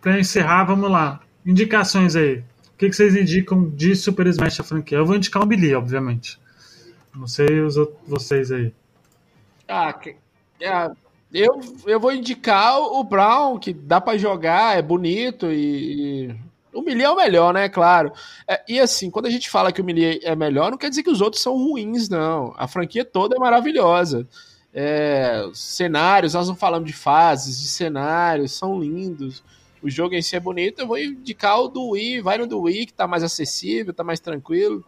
Pra encerrar, vamos lá. Indicações aí. Que, que vocês indicam de Super Smash a franquia? Eu vou indicar o Billy, obviamente. Não sei os outros, vocês aí. Ah, é, eu, eu vou indicar o Brown, que dá para jogar, é bonito e. O Melee é o melhor, né? Claro. É, e assim, quando a gente fala que o Melee é melhor, não quer dizer que os outros são ruins, não. A franquia toda é maravilhosa. É, cenários, nós não falamos de fases, de cenários, são lindos o jogo em si é bonito, eu vou indicar o do Wii, vai no do Wii, que tá mais acessível, tá mais tranquilo.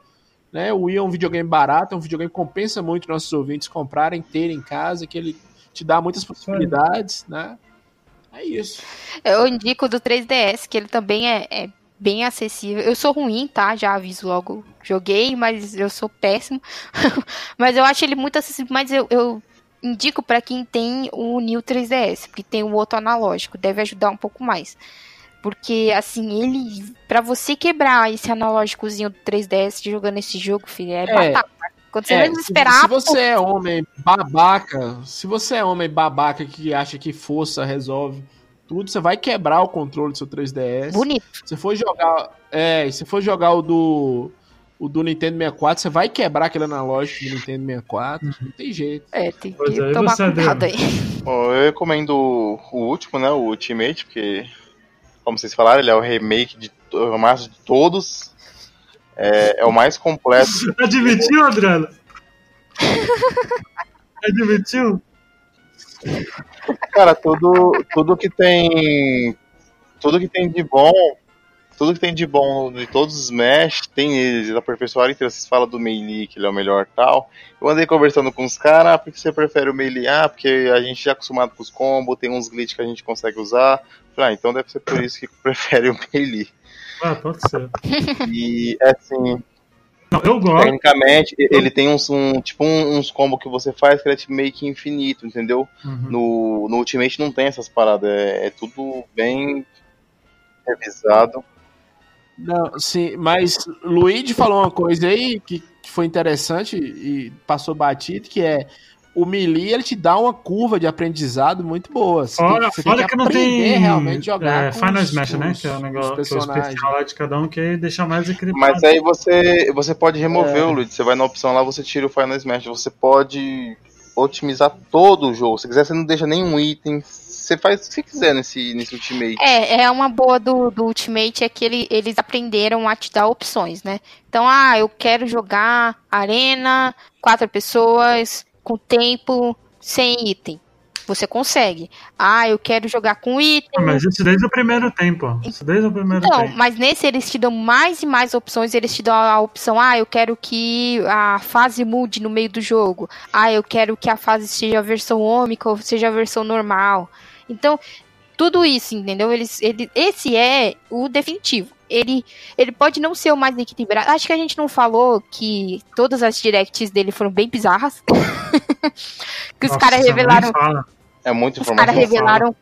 Né? O Wii é um videogame barato, é um videogame que compensa muito nossos ouvintes comprarem, terem em casa, que ele te dá muitas possibilidades, né? É isso. Eu indico do 3DS, que ele também é, é bem acessível. Eu sou ruim, tá? Já aviso logo. Joguei, mas eu sou péssimo. mas eu acho ele muito acessível. Mas eu, eu indico para quem tem o New 3DS, porque tem o outro analógico, deve ajudar um pouco mais. Porque, assim, ele. para você quebrar esse analógicozinho do 3DS jogando esse jogo, filho, é, é batata. Quando você é, esperar. Se, se você é homem babaca, se você é homem babaca que acha que força resolve tudo, você vai quebrar o controle do seu 3DS. Bonito. Se for jogar. É, se for jogar o do o do Nintendo 64, você vai quebrar aquele analógico do Nintendo 64, não tem jeito. É, tem que pois é, tomar cuidado aí. Bom, eu recomendo o último, né, o Ultimate, porque, como vocês falaram, ele é o remake de o mais de todos, é, é o mais completo. Admitiu, Adriano? Admitiu? Cara, tudo, tudo que tem tudo que tem de bom tudo que tem de bom de todos os Smash tem eles, aperfeiçoaram então vocês falam do Melee, que ele é o melhor tal. Eu andei conversando com os caras, ah, porque você prefere o Melee? Ah, porque a gente já é acostumado com os combos, tem uns glitches que a gente consegue usar. Falei, ah, então deve ser por isso que prefere o Melee. Ah, pode ser. E assim. Não, eu gosto. Tecnicamente, ele tem uns, um, tipo uns combos que você faz que é tipo meio que infinito, entendeu? Uhum. No, no Ultimate não tem essas paradas, é, é tudo bem revisado. Não, sim, mas Luigi falou uma coisa aí que, que foi interessante e passou batido, que é o Melee ele te dá uma curva de aprendizado muito boa. Você olha, tem, olha que, que não tem realmente jogar é, Final Smash, né? Que é o negócio que é o especial lá de cada um que deixa mais equilibrado. Mas aí você, você pode remover é. o Luigi. Você vai na opção lá, você tira o Final Smash. Você pode otimizar todo o jogo. Se quiser, você não deixa nenhum item. Você faz o que quiser nesse, nesse Ultimate. É, é uma boa do, do Ultimate é que ele, eles aprenderam a te dar opções, né? Então, ah, eu quero jogar arena, quatro pessoas, com tempo, sem item. Você consegue. Ah, eu quero jogar com item. Mas isso desde o primeiro tempo. Isso desde o primeiro então, tempo. mas nesse eles te dão mais e mais opções. Eles te dão a opção: ah, eu quero que a fase mude no meio do jogo. Ah, eu quero que a fase seja a versão ômica ou seja a versão normal. Então, tudo isso, entendeu? Eles, ele, esse é o definitivo. Ele, ele pode não ser o mais equilibrado. Acho que a gente não falou que todas as directs dele foram bem bizarras. que os caras revelaram. É muito Os caras revelaram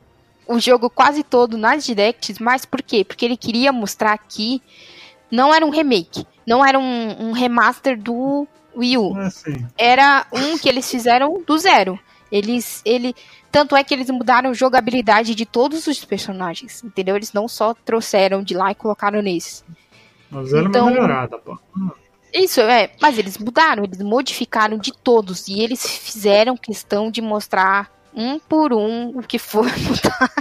o jogo quase todo nas directs, mas por quê? Porque ele queria mostrar que não era um remake, não era um, um remaster do Wii U. É era um que eles fizeram do zero. Eles, ele, tanto é que eles mudaram a jogabilidade de todos os personagens, entendeu? Eles não só trouxeram de lá e colocaram nesses. Mas era então, uma melhorada, pô. Isso, é, mas eles mudaram, eles modificaram de todos e eles fizeram questão de mostrar um por um o que foi mudar.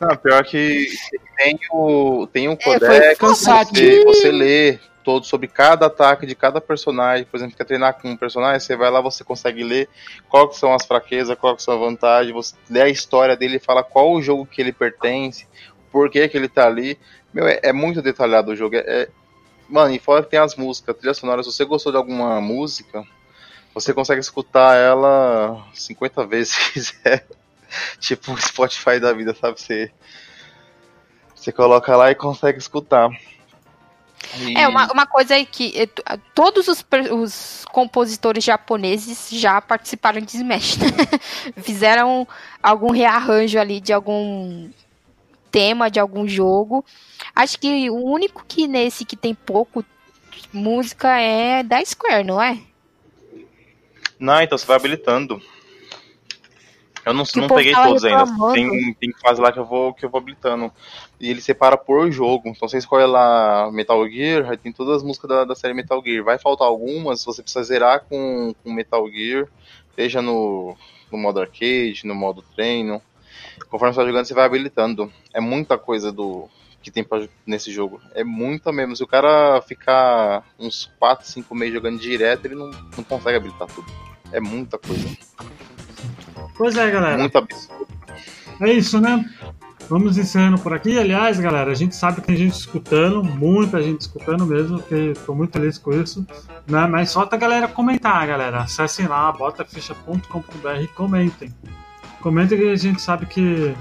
Não, pior que tem o, tem um codex, é, você, você lê todo sobre cada ataque de cada personagem. Por exemplo, quer treinar com um personagem, você vai lá, você consegue ler quais são as fraquezas, quais são as vantagens, você lê a história dele fala qual o jogo que ele pertence, por que, que ele tá ali. Meu, é, é muito detalhado o jogo. É, é... Mano, e fora que tem as músicas, trilha sonora, se você gostou de alguma música, você consegue escutar ela 50 vezes se quiser. tipo o Spotify da vida, sabe? Você, você coloca lá e consegue escutar. E... É, uma, uma coisa é que eh, todos os, os compositores japoneses já participaram de Smash, né? Fizeram algum rearranjo ali de algum tema, de algum jogo. Acho que o único que nesse que tem pouco música é da Square, não é? Não, então você vai habilitando. Eu não, não peguei todos ainda. Tem, tem fase lá que eu vou que eu vou habilitando. E ele separa por jogo. Então você escolhe lá Metal Gear, aí tem todas as músicas da, da série Metal Gear. Vai faltar algumas, você precisa zerar com, com Metal Gear, seja no, no modo arcade, no modo treino. Conforme você vai jogando, você vai habilitando. É muita coisa do que tem pra, nesse jogo. É muita mesmo. Se o cara ficar uns 4, 5 meses jogando direto, ele não, não consegue habilitar tudo. É muita coisa. Pois é, galera. Muito absurdo. É isso, né? Vamos encerrando por aqui. Aliás, galera, a gente sabe que tem gente escutando, muita gente escutando mesmo, que estou muito feliz com isso. Né? Mas falta a galera comentar, galera. Acessem lá, botaficha.com.br e comentem. Comentem que a gente sabe que,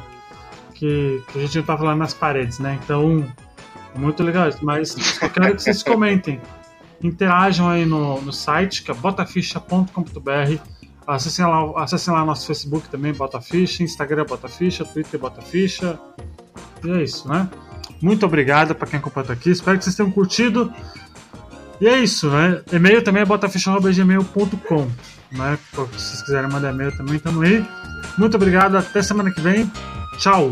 que, que, a gente não tá falando nas paredes, né? Então, é muito legal isso. Mas só quero que vocês comentem. Interajam aí no, no site, que é botaficha.com.br Acessem lá, acessem lá nosso Facebook também, Bota Ficha, Instagram Bota Ficha, Twitter Bota Ficha. E é isso, né? Muito obrigado para quem acompanha aqui. Espero que vocês tenham curtido. E é isso, né? E-mail também é botaficha.gmail.com. Né? Se vocês quiserem mandar e-mail também, estamos aí. Muito obrigado, até semana que vem. Tchau!